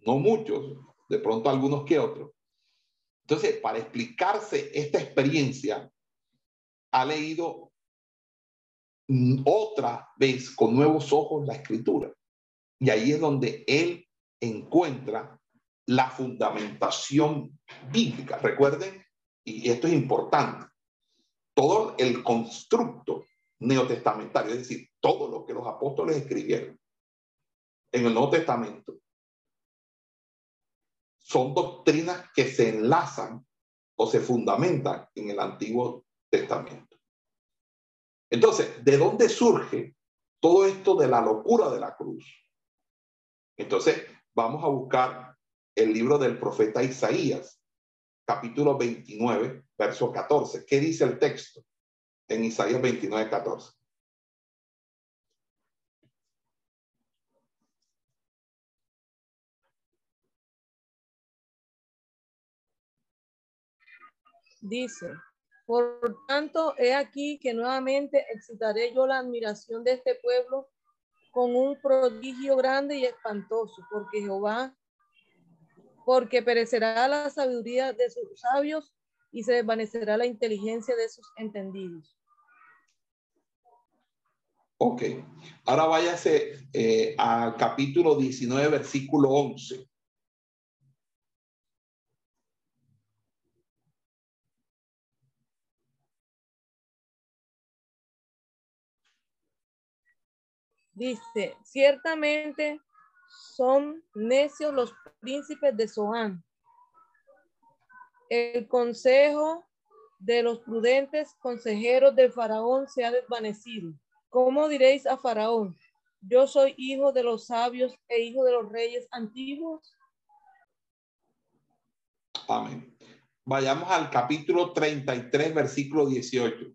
no muchos, de pronto algunos que otros. Entonces, para explicarse esta experiencia, ha leído otra vez con nuevos ojos la escritura. Y ahí es donde él encuentra la fundamentación bíblica. Recuerden, y esto es importante, todo el constructo neotestamentario, es decir, todo lo que los apóstoles escribieron en el Nuevo Testamento, son doctrinas que se enlazan o se fundamentan en el Antiguo Testamento. Entonces, ¿de dónde surge todo esto de la locura de la cruz? Entonces, vamos a buscar el libro del profeta Isaías, capítulo 29, verso 14. ¿Qué dice el texto en Isaías 29, 14? Dice, por tanto, he aquí que nuevamente excitaré yo la admiración de este pueblo con un prodigio grande y espantoso, porque Jehová porque perecerá la sabiduría de sus sabios y se desvanecerá la inteligencia de sus entendidos. Ok, ahora váyase eh, al capítulo 19, versículo 11. Dice, ciertamente son necios los príncipes de Zoán. El consejo de los prudentes consejeros del faraón se ha desvanecido. ¿Cómo diréis a faraón? Yo soy hijo de los sabios e hijo de los reyes antiguos. Amén. Vayamos al capítulo 33, versículo 18.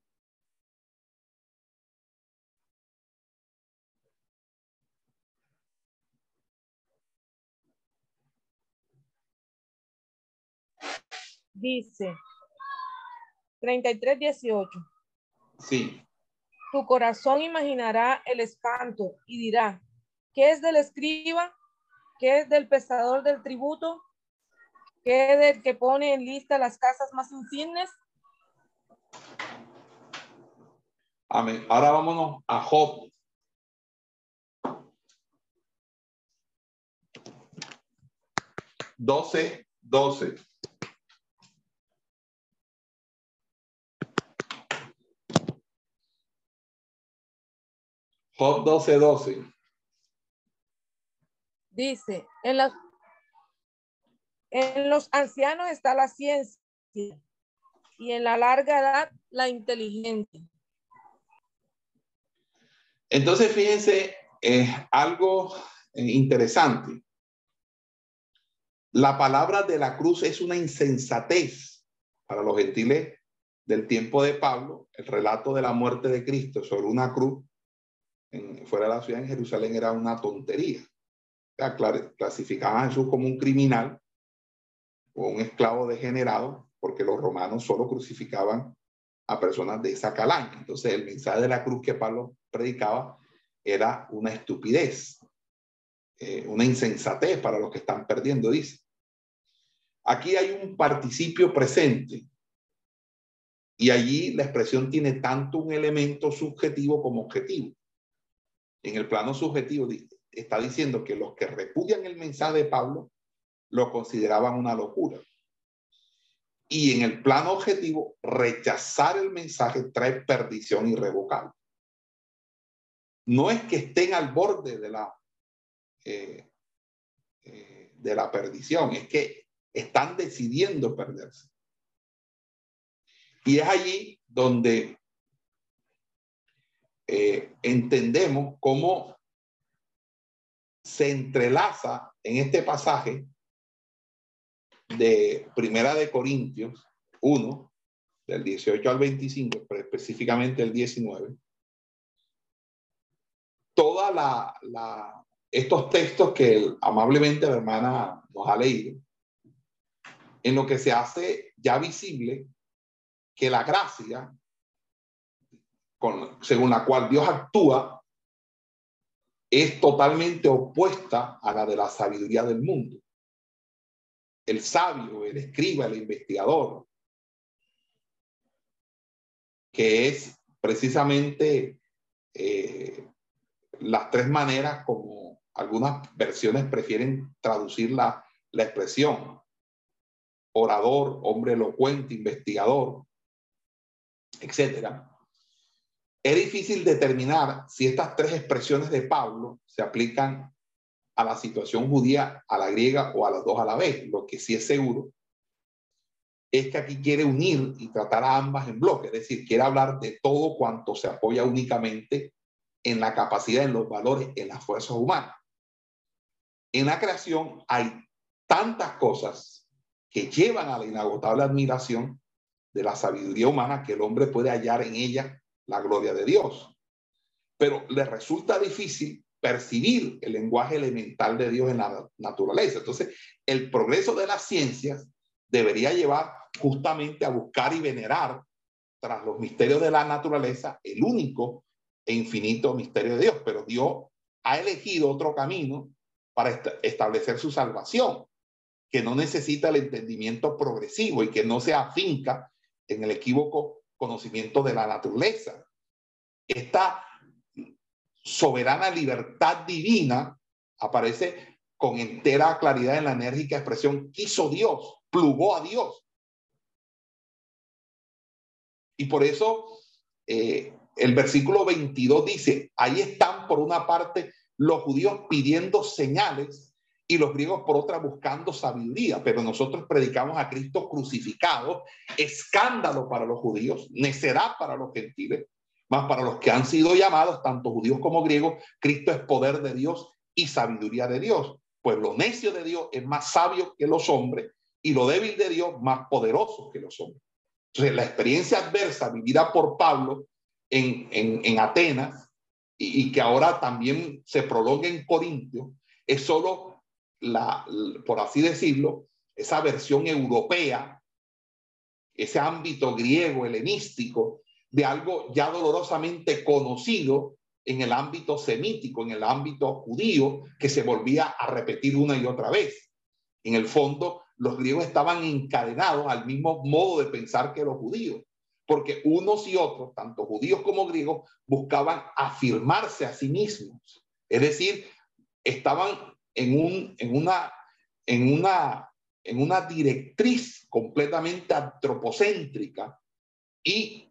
Dice 33, 18. Sí. Tu corazón imaginará el espanto y dirá, ¿qué es del escriba? ¿Qué es del pesador del tributo? ¿Qué es del que pone en lista las casas más insignes? Amén. Ahora vámonos a Job. Doce, doce. Job doce, doce. Dice, en, las, en los ancianos está la ciencia y en la larga edad la inteligencia. Entonces, fíjense, es algo eh, interesante. La palabra de la cruz es una insensatez para los gentiles del tiempo de Pablo. El relato de la muerte de Cristo sobre una cruz fuera de la ciudad en Jerusalén era una tontería. clasificaban a Jesús como un criminal o un esclavo degenerado porque los romanos solo crucificaban a personas de esa calaña. Entonces, el mensaje de la cruz que Pablo predicaba era una estupidez, eh, una insensatez para los que están perdiendo, dice. Aquí hay un participio presente y allí la expresión tiene tanto un elemento subjetivo como objetivo. En el plano subjetivo está diciendo que los que repudian el mensaje de Pablo lo consideraban una locura. Y en el plano objetivo, rechazar el mensaje trae perdición irrevocable no es que estén al borde de la, eh, eh, de la perdición, es que están decidiendo perderse. Y es allí donde eh, entendemos cómo se entrelaza en este pasaje de Primera de Corintios 1, del 18 al 25, pero específicamente el 19, toda estos textos que amablemente la hermana nos ha leído, en lo que se hace ya visible que la gracia, con, según la cual Dios actúa, es totalmente opuesta a la de la sabiduría del mundo. El sabio, el escriba, el investigador, que es precisamente eh, las tres maneras como algunas versiones prefieren traducir la, la expresión. Orador, hombre elocuente, investigador, etcétera. Es difícil determinar si estas tres expresiones de Pablo se aplican a la situación judía, a la griega o a las dos a la vez. Lo que sí es seguro es que aquí quiere unir y tratar a ambas en bloque, es decir, quiere hablar de todo cuanto se apoya únicamente en la capacidad, en los valores, en las fuerzas humanas. En la creación hay tantas cosas que llevan a la inagotable admiración de la sabiduría humana que el hombre puede hallar en ella la gloria de Dios. Pero le resulta difícil percibir el lenguaje elemental de Dios en la naturaleza. Entonces, el progreso de las ciencias debería llevar justamente a buscar y venerar tras los misterios de la naturaleza el único e infinito misterio de Dios, pero Dios ha elegido otro camino para establecer su salvación, que no necesita el entendimiento progresivo y que no se afinca en el equívoco conocimiento de la naturaleza. Esta soberana libertad divina aparece con entera claridad en la enérgica expresión quiso Dios, plugó a Dios. Y por eso eh, el versículo 22 dice, ahí están por una parte los judíos pidiendo señales y los griegos por otra buscando sabiduría, pero nosotros predicamos a Cristo crucificado, escándalo para los judíos, necedad para los gentiles, más para los que han sido llamados, tanto judíos como griegos, Cristo es poder de Dios y sabiduría de Dios. Pues lo necio de Dios es más sabio que los hombres y lo débil de Dios más poderoso que los hombres. Entonces, la experiencia adversa vivida por Pablo en, Atenas y, que ahora también se prolonga en Corintio, es solo la, por así decirlo, esa versión europea, ese ámbito griego, helenístico, de algo ya dolorosamente conocido en el ámbito semítico, en el ámbito judío, que se volvía a repetir una y otra vez. En el fondo, los griegos estaban encadenados al mismo modo de pensar que los judíos, porque unos y otros, tanto judíos como griegos, buscaban afirmarse a sí mismos. Es decir, estaban en, un, en, una, directriz completamente antropocéntrica y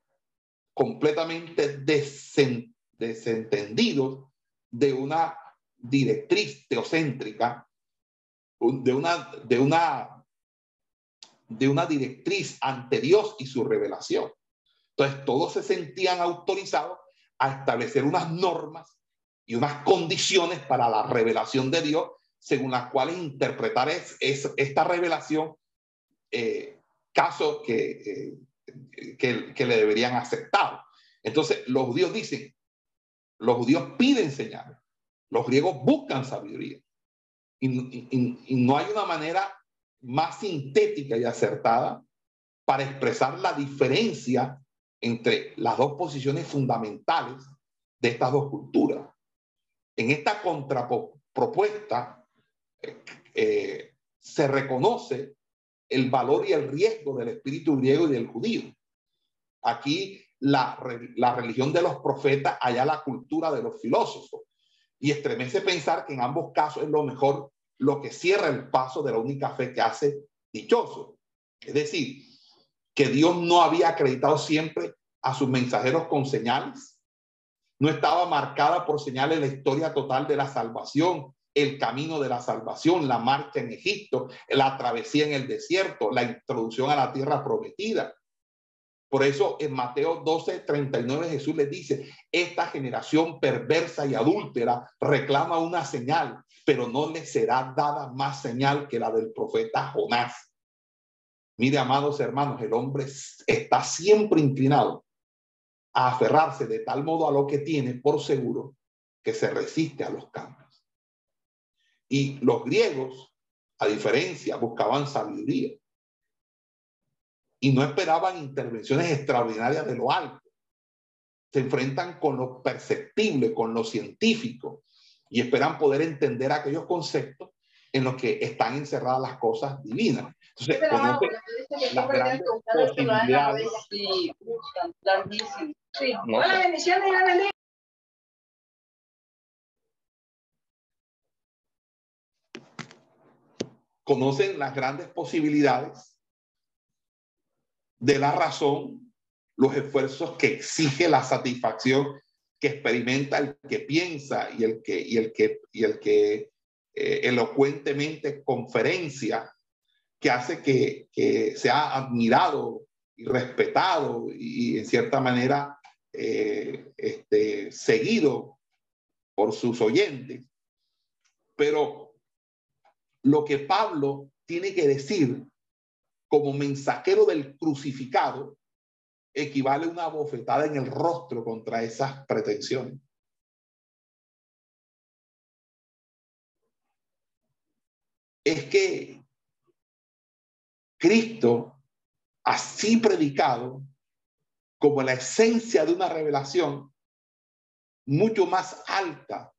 completamente desentendidos de una directriz teocéntrica, de una, de una, de una directriz ante Dios y su revelación. Entonces, todos se sentían autorizados a establecer unas normas y unas condiciones para la revelación de Dios, según las cuales interpretar es, esta revelación, eh, caso que, que, le deberían aceptar. Entonces, los judíos dicen, los judíos piden señales, los griegos buscan sabiduría. Y no hay una manera más sintética y acertada para expresar la diferencia entre las dos posiciones fundamentales de estas dos culturas. En esta contrapropuesta eh, se reconoce el valor y el riesgo del espíritu griego y del judío. Aquí la, la religión de los profetas, allá la cultura de los filósofos. Y estremece pensar que en ambos casos es lo mejor lo que cierra el paso de la única fe que hace dichoso. Es decir, que Dios no había acreditado siempre a sus mensajeros con señales, no estaba marcada por señales la historia total de la salvación, el camino de la salvación, la marcha en Egipto, la travesía en el desierto, la introducción a la tierra prometida. Por eso en Mateo 12, 39 Jesús les dice, esta generación perversa y adúltera reclama una señal, pero no le será dada más señal que la del profeta Jonás. Mire, amados hermanos, el hombre está siempre inclinado a aferrarse de tal modo a lo que tiene por seguro que se resiste a los cambios. Y los griegos, a diferencia, buscaban sabiduría y no esperaban intervenciones extraordinarias de lo alto. Se enfrentan con lo perceptible, con lo científico y esperan poder entender aquellos conceptos en los que están encerradas las cosas divinas. Entonces, las grandes posibilidades. Conocen las grandes posibilidades de la razón, los esfuerzos que exige la satisfacción que experimenta el que piensa y el que, y el que, y el que eh, elocuentemente conferencia que hace que, que, sea admirado y respetado y en cierta manera eh, este, seguido por sus oyentes. Pero lo que Pablo tiene que decir como mensajero del crucificado equivale a una bofetada en el rostro contra esas pretensiones. Es que Cristo, así predicado, como la esencia de una revelación mucho más alta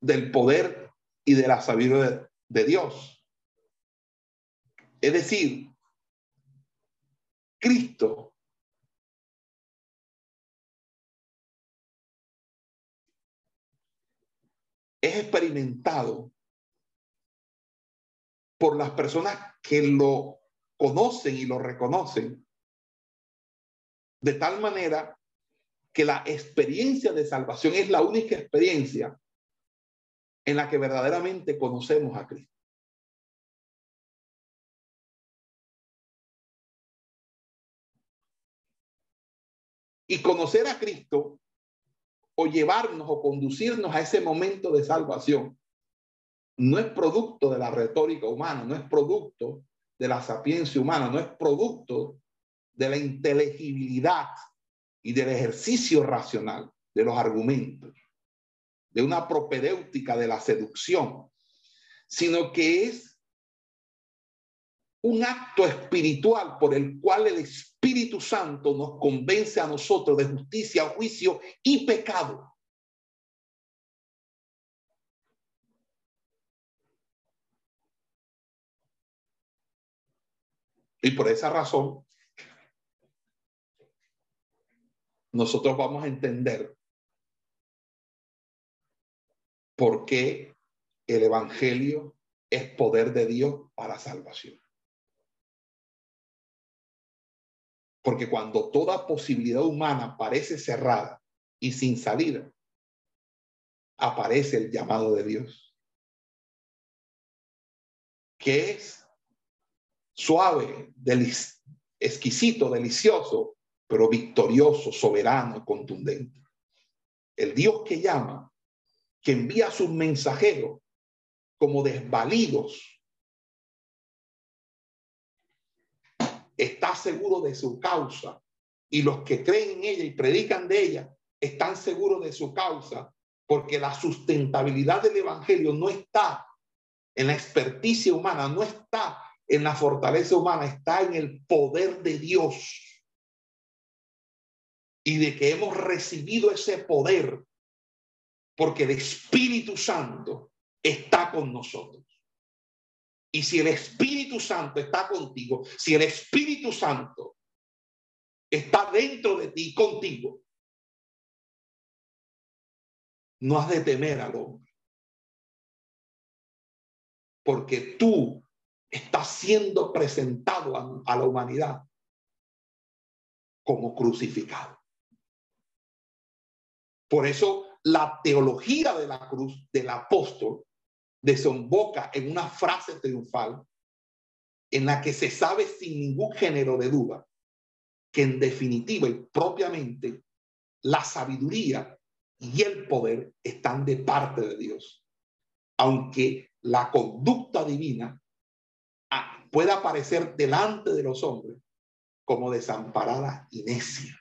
del poder y de la sabiduría de, Dios. Es decir, Cristo es experimentado por las personas que lo conocen y lo reconocen, de tal manera que la experiencia de salvación es la única experiencia en la que verdaderamente conocemos a Cristo. Y conocer a Cristo o llevarnos o conducirnos a ese momento de salvación no es producto de la retórica humana, no es producto de la sapiencia humana, no es producto de la inteligibilidad y del ejercicio racional de los argumentos, de una propedéutica de la seducción, sino que es un acto espiritual por el cual el Espíritu Santo nos convence a nosotros de justicia, juicio y pecado. Y por esa razón, nosotros vamos a entender por qué el Evangelio es poder de Dios para salvación. Porque cuando toda posibilidad humana parece cerrada y sin salida, aparece el llamado de Dios, que es suave, exquisito, delicioso, pero victorioso, soberano, contundente. El Dios que llama, que envía sus mensajeros como desvalidos, está seguro de su causa y los que creen en ella y predican de ella están seguros de su causa porque la sustentabilidad del Evangelio no está en la experticia humana, no está en la fortaleza humana, está en el poder de Dios. Y de que hemos recibido ese poder porque el Espíritu Santo está con nosotros. Y si el Espíritu Santo está contigo, si el Espíritu Santo está dentro de ti, contigo, no has de temer al hombre. Porque tú estás siendo presentado a, a la humanidad como crucificado. Por eso la teología de la cruz del apóstol desemboca en una frase triunfal en la que se sabe sin ningún género de duda que en definitiva y propiamente la sabiduría y el poder están de parte de Dios. Aunque la conducta divina pueda aparecer delante de los hombres como desamparada y necia.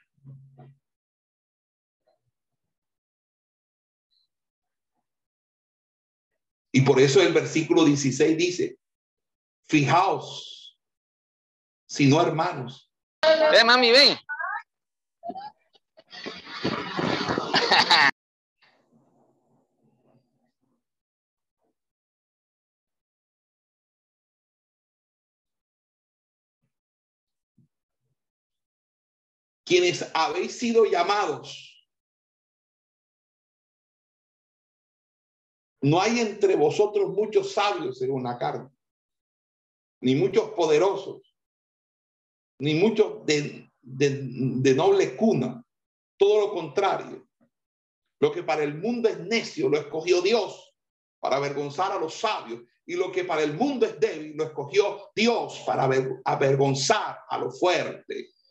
Y por eso el versículo 16 dice, fijaos, si no hermanos. Mami. Quienes habéis sido llamados No hay entre vosotros muchos sabios según la carne, ni muchos poderosos, ni muchos de, de, noble cuna. Todo lo contrario. Lo que para el mundo es necio lo escogió Dios para avergonzar a los sabios. Y lo que para el mundo es débil lo escogió Dios para avergonzar a los fuertes.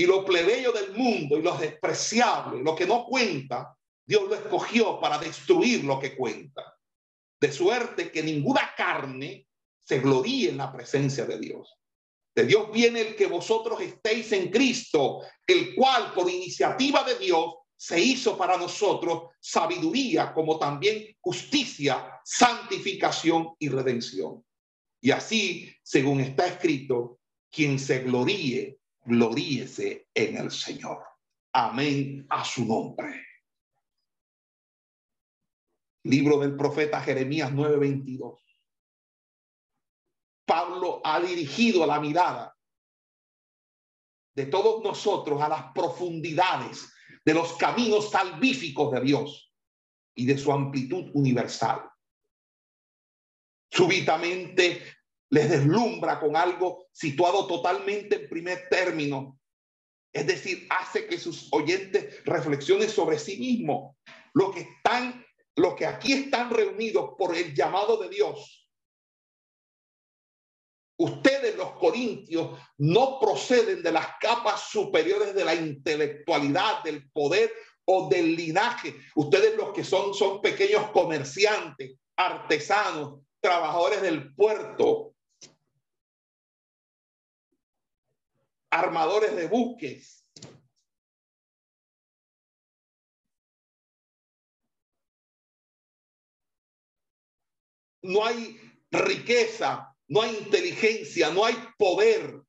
Y lo plebeyo del mundo y los despreciables, lo que no cuenta, Dios lo escogió para destruir lo que cuenta. De suerte que ninguna carne se gloríe en la presencia de Dios. De Dios viene el que vosotros estéis en Cristo, el cual por iniciativa de Dios se hizo para nosotros sabiduría como también justicia, santificación y redención. Y así, según está escrito, quien se gloríe, gloríese en el Señor. Amén a su nombre. Libro del profeta Jeremías 9:22. Pablo ha dirigido la mirada de todos nosotros a las profundidades de los caminos salvíficos de Dios y de su amplitud universal. Súbitamente les deslumbra con algo situado totalmente en primer término. Es decir, hace que sus oyentes reflexionen sobre sí mismos, lo que están los que aquí están reunidos por el llamado de Dios, ustedes los corintios no proceden de las capas superiores de la intelectualidad, del poder o del linaje. Ustedes los que son son pequeños comerciantes, artesanos, trabajadores del puerto, armadores de buques, no hay riqueza, no hay inteligencia, no hay poder.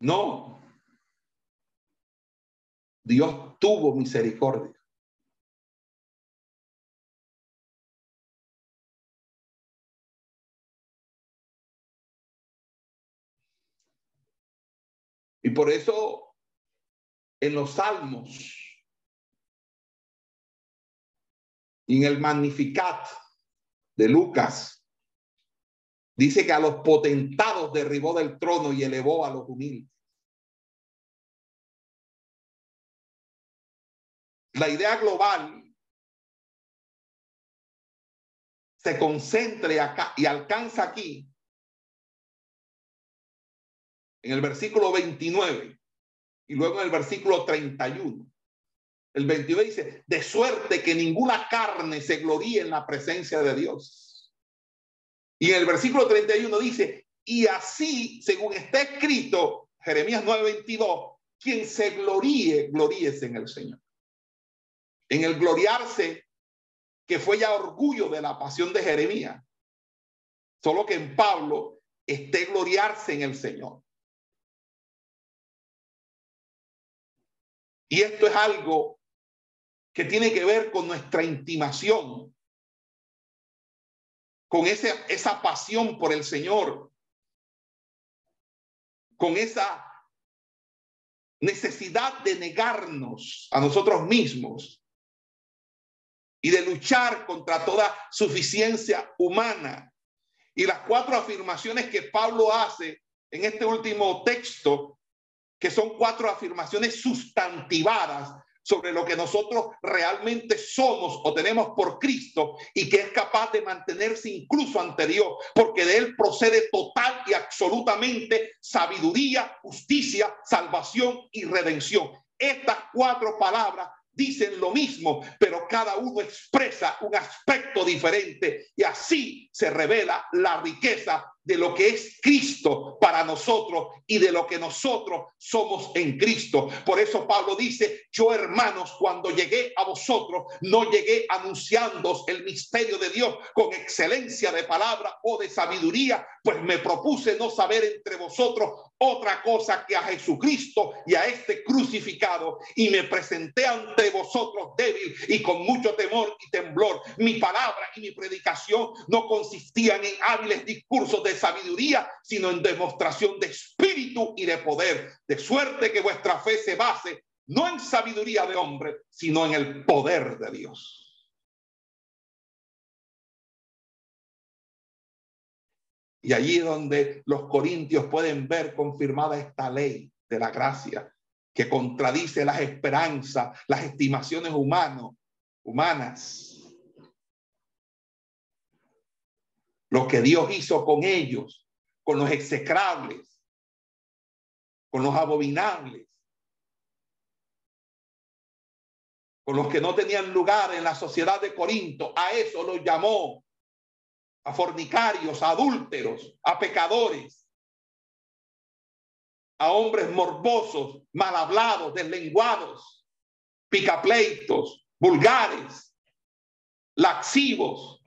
No. Dios tuvo misericordia. Y por eso en los salmos y en el Magnificat de Lucas, dice que a los potentados derribó del trono y elevó a los humildes. La idea global se concentre acá y alcanza aquí en el versículo 29 y luego en el versículo 31. El 29 dice, de suerte que ninguna carne se gloríe en la presencia de Dios. Y en el versículo 31 dice, y así, según está escrito, Jeremías 9:22, quien se gloríe, gloríese en el Señor. En el gloriarse, que fue ya orgullo de la pasión de Jeremías. Solo que en Pablo esté gloriarse en el Señor. Y esto es algo que tiene que ver con nuestra intimación, con ese, esa pasión por el Señor, con esa necesidad de negarnos a nosotros mismos y de luchar contra toda suficiencia humana. Y las cuatro afirmaciones que Pablo hace en este último texto que son cuatro afirmaciones sustantivadas sobre lo que nosotros realmente somos o tenemos por Cristo y que es capaz de mantenerse incluso ante Dios, porque de Él procede total y absolutamente sabiduría, justicia, salvación y redención. Estas cuatro palabras dicen lo mismo, pero cada uno expresa un aspecto diferente y así se revela la riqueza de lo que es Cristo para nosotros y de lo que nosotros somos en Cristo. Por eso Pablo dice, yo hermanos, cuando llegué a vosotros, no llegué anunciando el misterio de Dios con excelencia de palabra o de sabiduría, pues me propuse no saber entre vosotros otra cosa que a Jesucristo y a este crucificado y me presenté ante vosotros débil y con mucho temor y temblor. Mi palabra y mi predicación no consistían en hábiles discursos de sabiduría, sino en demostración de espíritu y de poder, de suerte que vuestra fe se base no en sabiduría de hombre, sino en el poder de Dios. Y allí donde los corintios pueden ver confirmada esta ley de la gracia que contradice las esperanzas, las estimaciones humanos, humanas lo que Dios hizo con ellos, con los execrables, con los abominables, con los que no tenían lugar en la sociedad de Corinto. A eso los llamó, a fornicarios, a adúlteros, a pecadores, a hombres morbosos, mal hablados, deslenguados, picapleitos, vulgares, laxivos,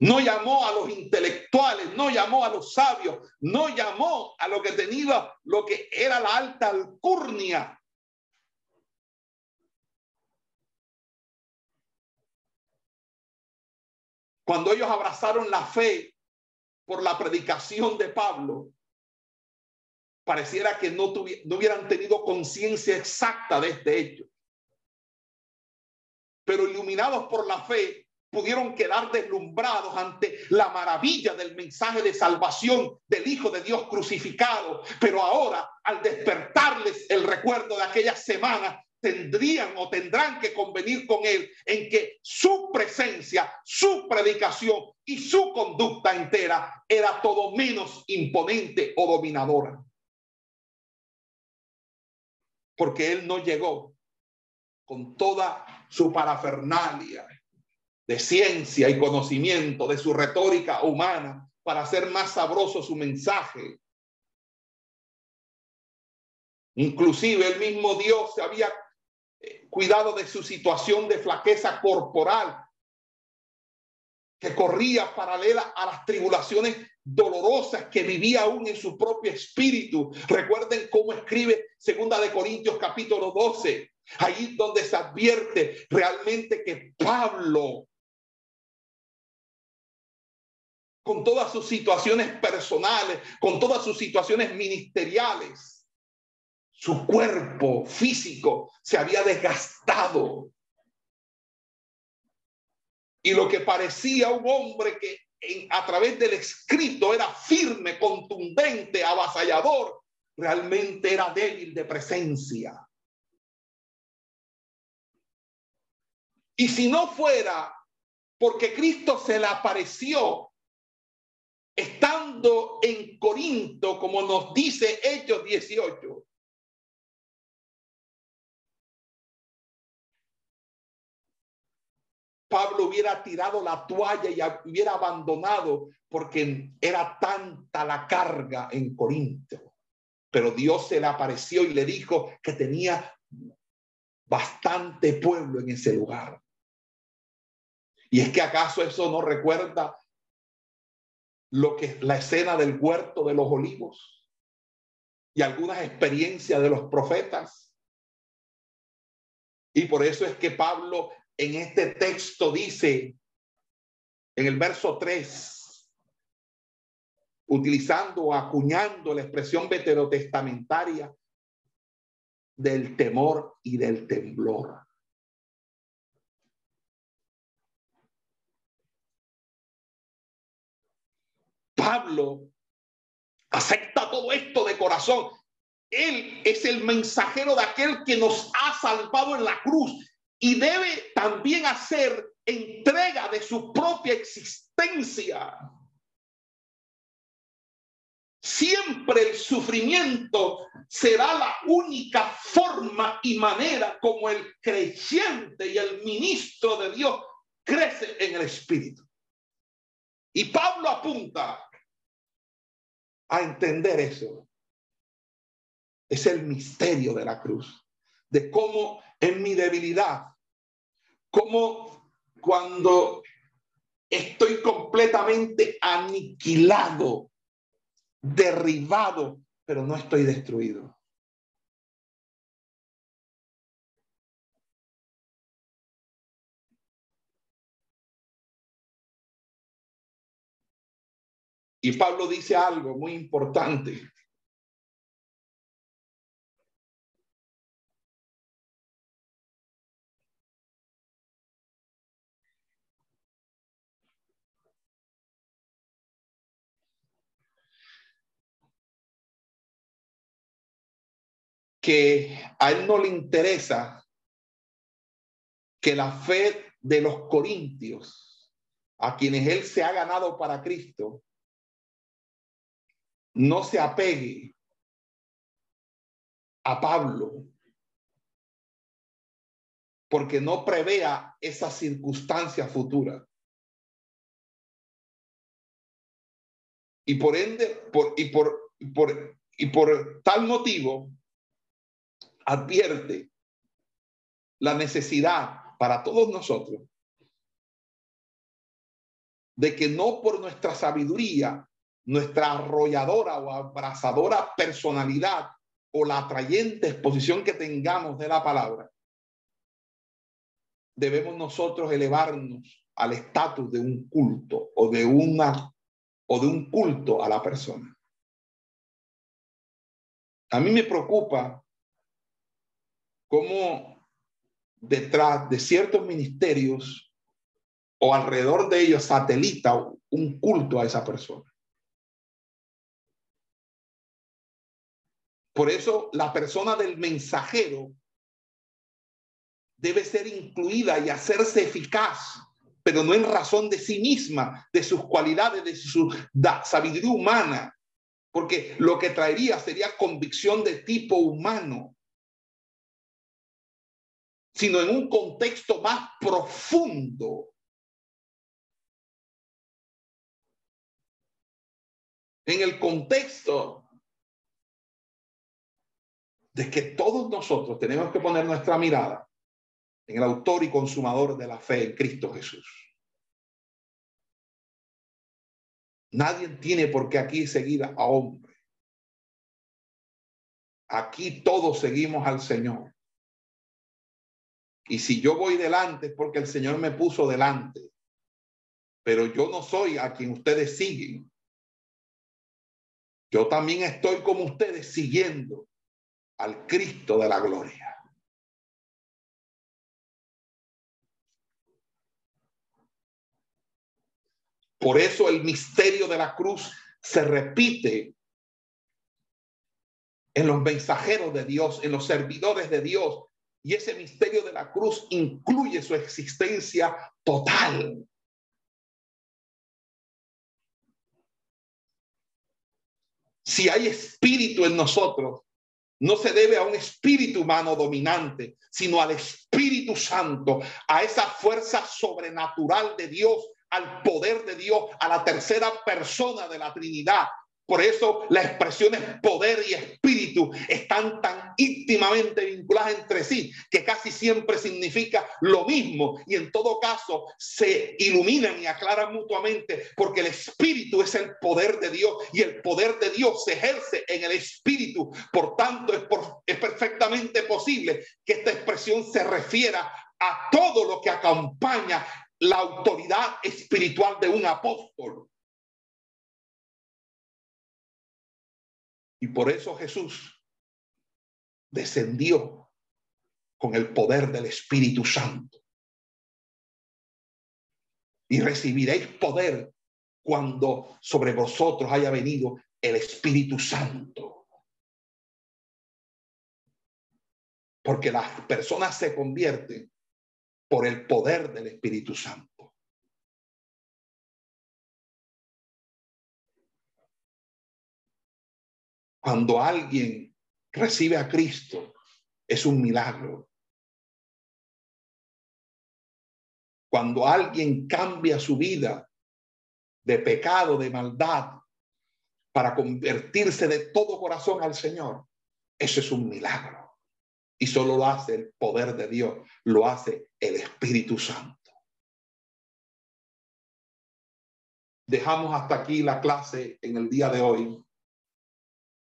No llamó a los intelectuales, no llamó a los sabios, no llamó a lo que tenía lo que era la alta alcurnia. Cuando ellos abrazaron la fe por la predicación de Pablo, pareciera que no, no hubieran tenido conciencia exacta de este hecho. Pero iluminados por la fe, pudieron quedar deslumbrados ante la maravilla del mensaje de salvación del Hijo de Dios crucificado. Pero ahora, al despertarles el recuerdo de aquella semana, tendrían o tendrán que convenir con él en que su presencia, su predicación y su conducta entera era todo menos imponente o dominadora. Porque él no llegó con toda su parafernalia, de ciencia y conocimiento, de su retórica humana, para hacer más sabroso su mensaje. Inclusive el mismo Dios se había cuidado de su situación de flaqueza corporal, que corría paralela a las tribulaciones dolorosas que vivía aún en su propio espíritu. Recuerden cómo escribe Segunda de Corintios capítulo 12, ahí donde se advierte realmente que Pablo con todas sus situaciones personales, con todas sus situaciones ministeriales, su cuerpo físico se había desgastado. Y lo que parecía un hombre que a través del escrito era firme, contundente, avasallador, realmente era débil de presencia. Y si no fuera porque Cristo se le apareció estando en Corinto, como nos dice Hechos 18, Pablo hubiera tirado la toalla y hubiera abandonado porque era tanta la carga en Corinto. Pero Dios se le apareció y le dijo que tenía bastante pueblo en ese lugar. Y es que acaso eso no recuerda lo que la escena del huerto de los olivos y algunas experiencias de los profetas. Y por eso es que Pablo en este texto dice, en el verso 3, utilizando acuñando la expresión veterotestamentaria del temor y del temblor. Pablo acepta todo esto de corazón. Él es el mensajero de aquel que nos ha salvado en la cruz y debe también hacer entrega de su propia existencia. Siempre el sufrimiento será la única forma y manera como el creyente y el ministro de Dios crece en el Espíritu. Y Pablo apunta a entender eso. Es el misterio de la cruz, de cómo en mi debilidad como cuando estoy completamente aniquilado, derribado, pero no estoy destruido. Y Pablo dice algo muy importante. Que a él no le interesa que la fe de los corintios, a quienes él se ha ganado para Cristo, no se apegue a Pablo, porque no prevea esa circunstancia futura. Y por ende, por, y, por, por, y por tal motivo, advierte la necesidad para todos nosotros de que no por nuestra sabiduría, nuestra arrolladora o abrazadora personalidad o la atrayente exposición que tengamos de la palabra, debemos nosotros elevarnos al estatus de un culto o de una o de un culto a la persona. A mí me preocupa cómo detrás de ciertos ministerios o alrededor de ellos satelita un culto a esa persona. Por eso la persona del mensajero debe ser incluida y hacerse eficaz, pero no en razón de sí misma, de sus cualidades, de su sabiduría humana, porque lo que traería sería convicción de tipo humano sino en un contexto más profundo. En el contexto de que todos nosotros tenemos que poner nuestra mirada en el autor y consumador de la fe en Cristo Jesús. Nadie tiene por qué aquí seguir a hombre. Aquí todos seguimos al Señor. Y si yo voy delante es porque el Señor me puso delante. Pero yo no soy a quien ustedes siguen. Yo también estoy como ustedes siguiendo al Cristo de la gloria. Por eso el misterio de la cruz se repite en los mensajeros de Dios, en los servidores de Dios. Y ese misterio de la cruz incluye su existencia total. Si hay espíritu en nosotros, no se debe a un espíritu humano dominante, sino al Espíritu Santo, a esa fuerza sobrenatural de Dios al poder de Dios, a la tercera persona de la Trinidad. Por eso las expresiones poder y espíritu están tan íntimamente vinculadas entre sí que casi siempre significa lo mismo y en todo caso se iluminan y aclaran mutuamente porque el espíritu es el poder de Dios y el poder de Dios se ejerce en el espíritu. Por tanto, es, es perfectamente posible que esta expresión se refiera a todo lo que acompaña la autoridad espiritual de un apóstol. Y por eso Jesús descendió con el poder del Espíritu Santo. Y recibiréis poder cuando sobre vosotros haya venido el Espíritu Santo. Porque las personas se convierten por el poder del Espíritu Santo. Cuando alguien recibe a Cristo, es un milagro. Cuando alguien cambia su vida de pecado, de maldad, para convertirse de todo corazón al Señor, eso es un milagro. Y solo lo hace el poder de Dios, lo hace el Espíritu Santo. Dejamos hasta aquí la clase en el día de hoy.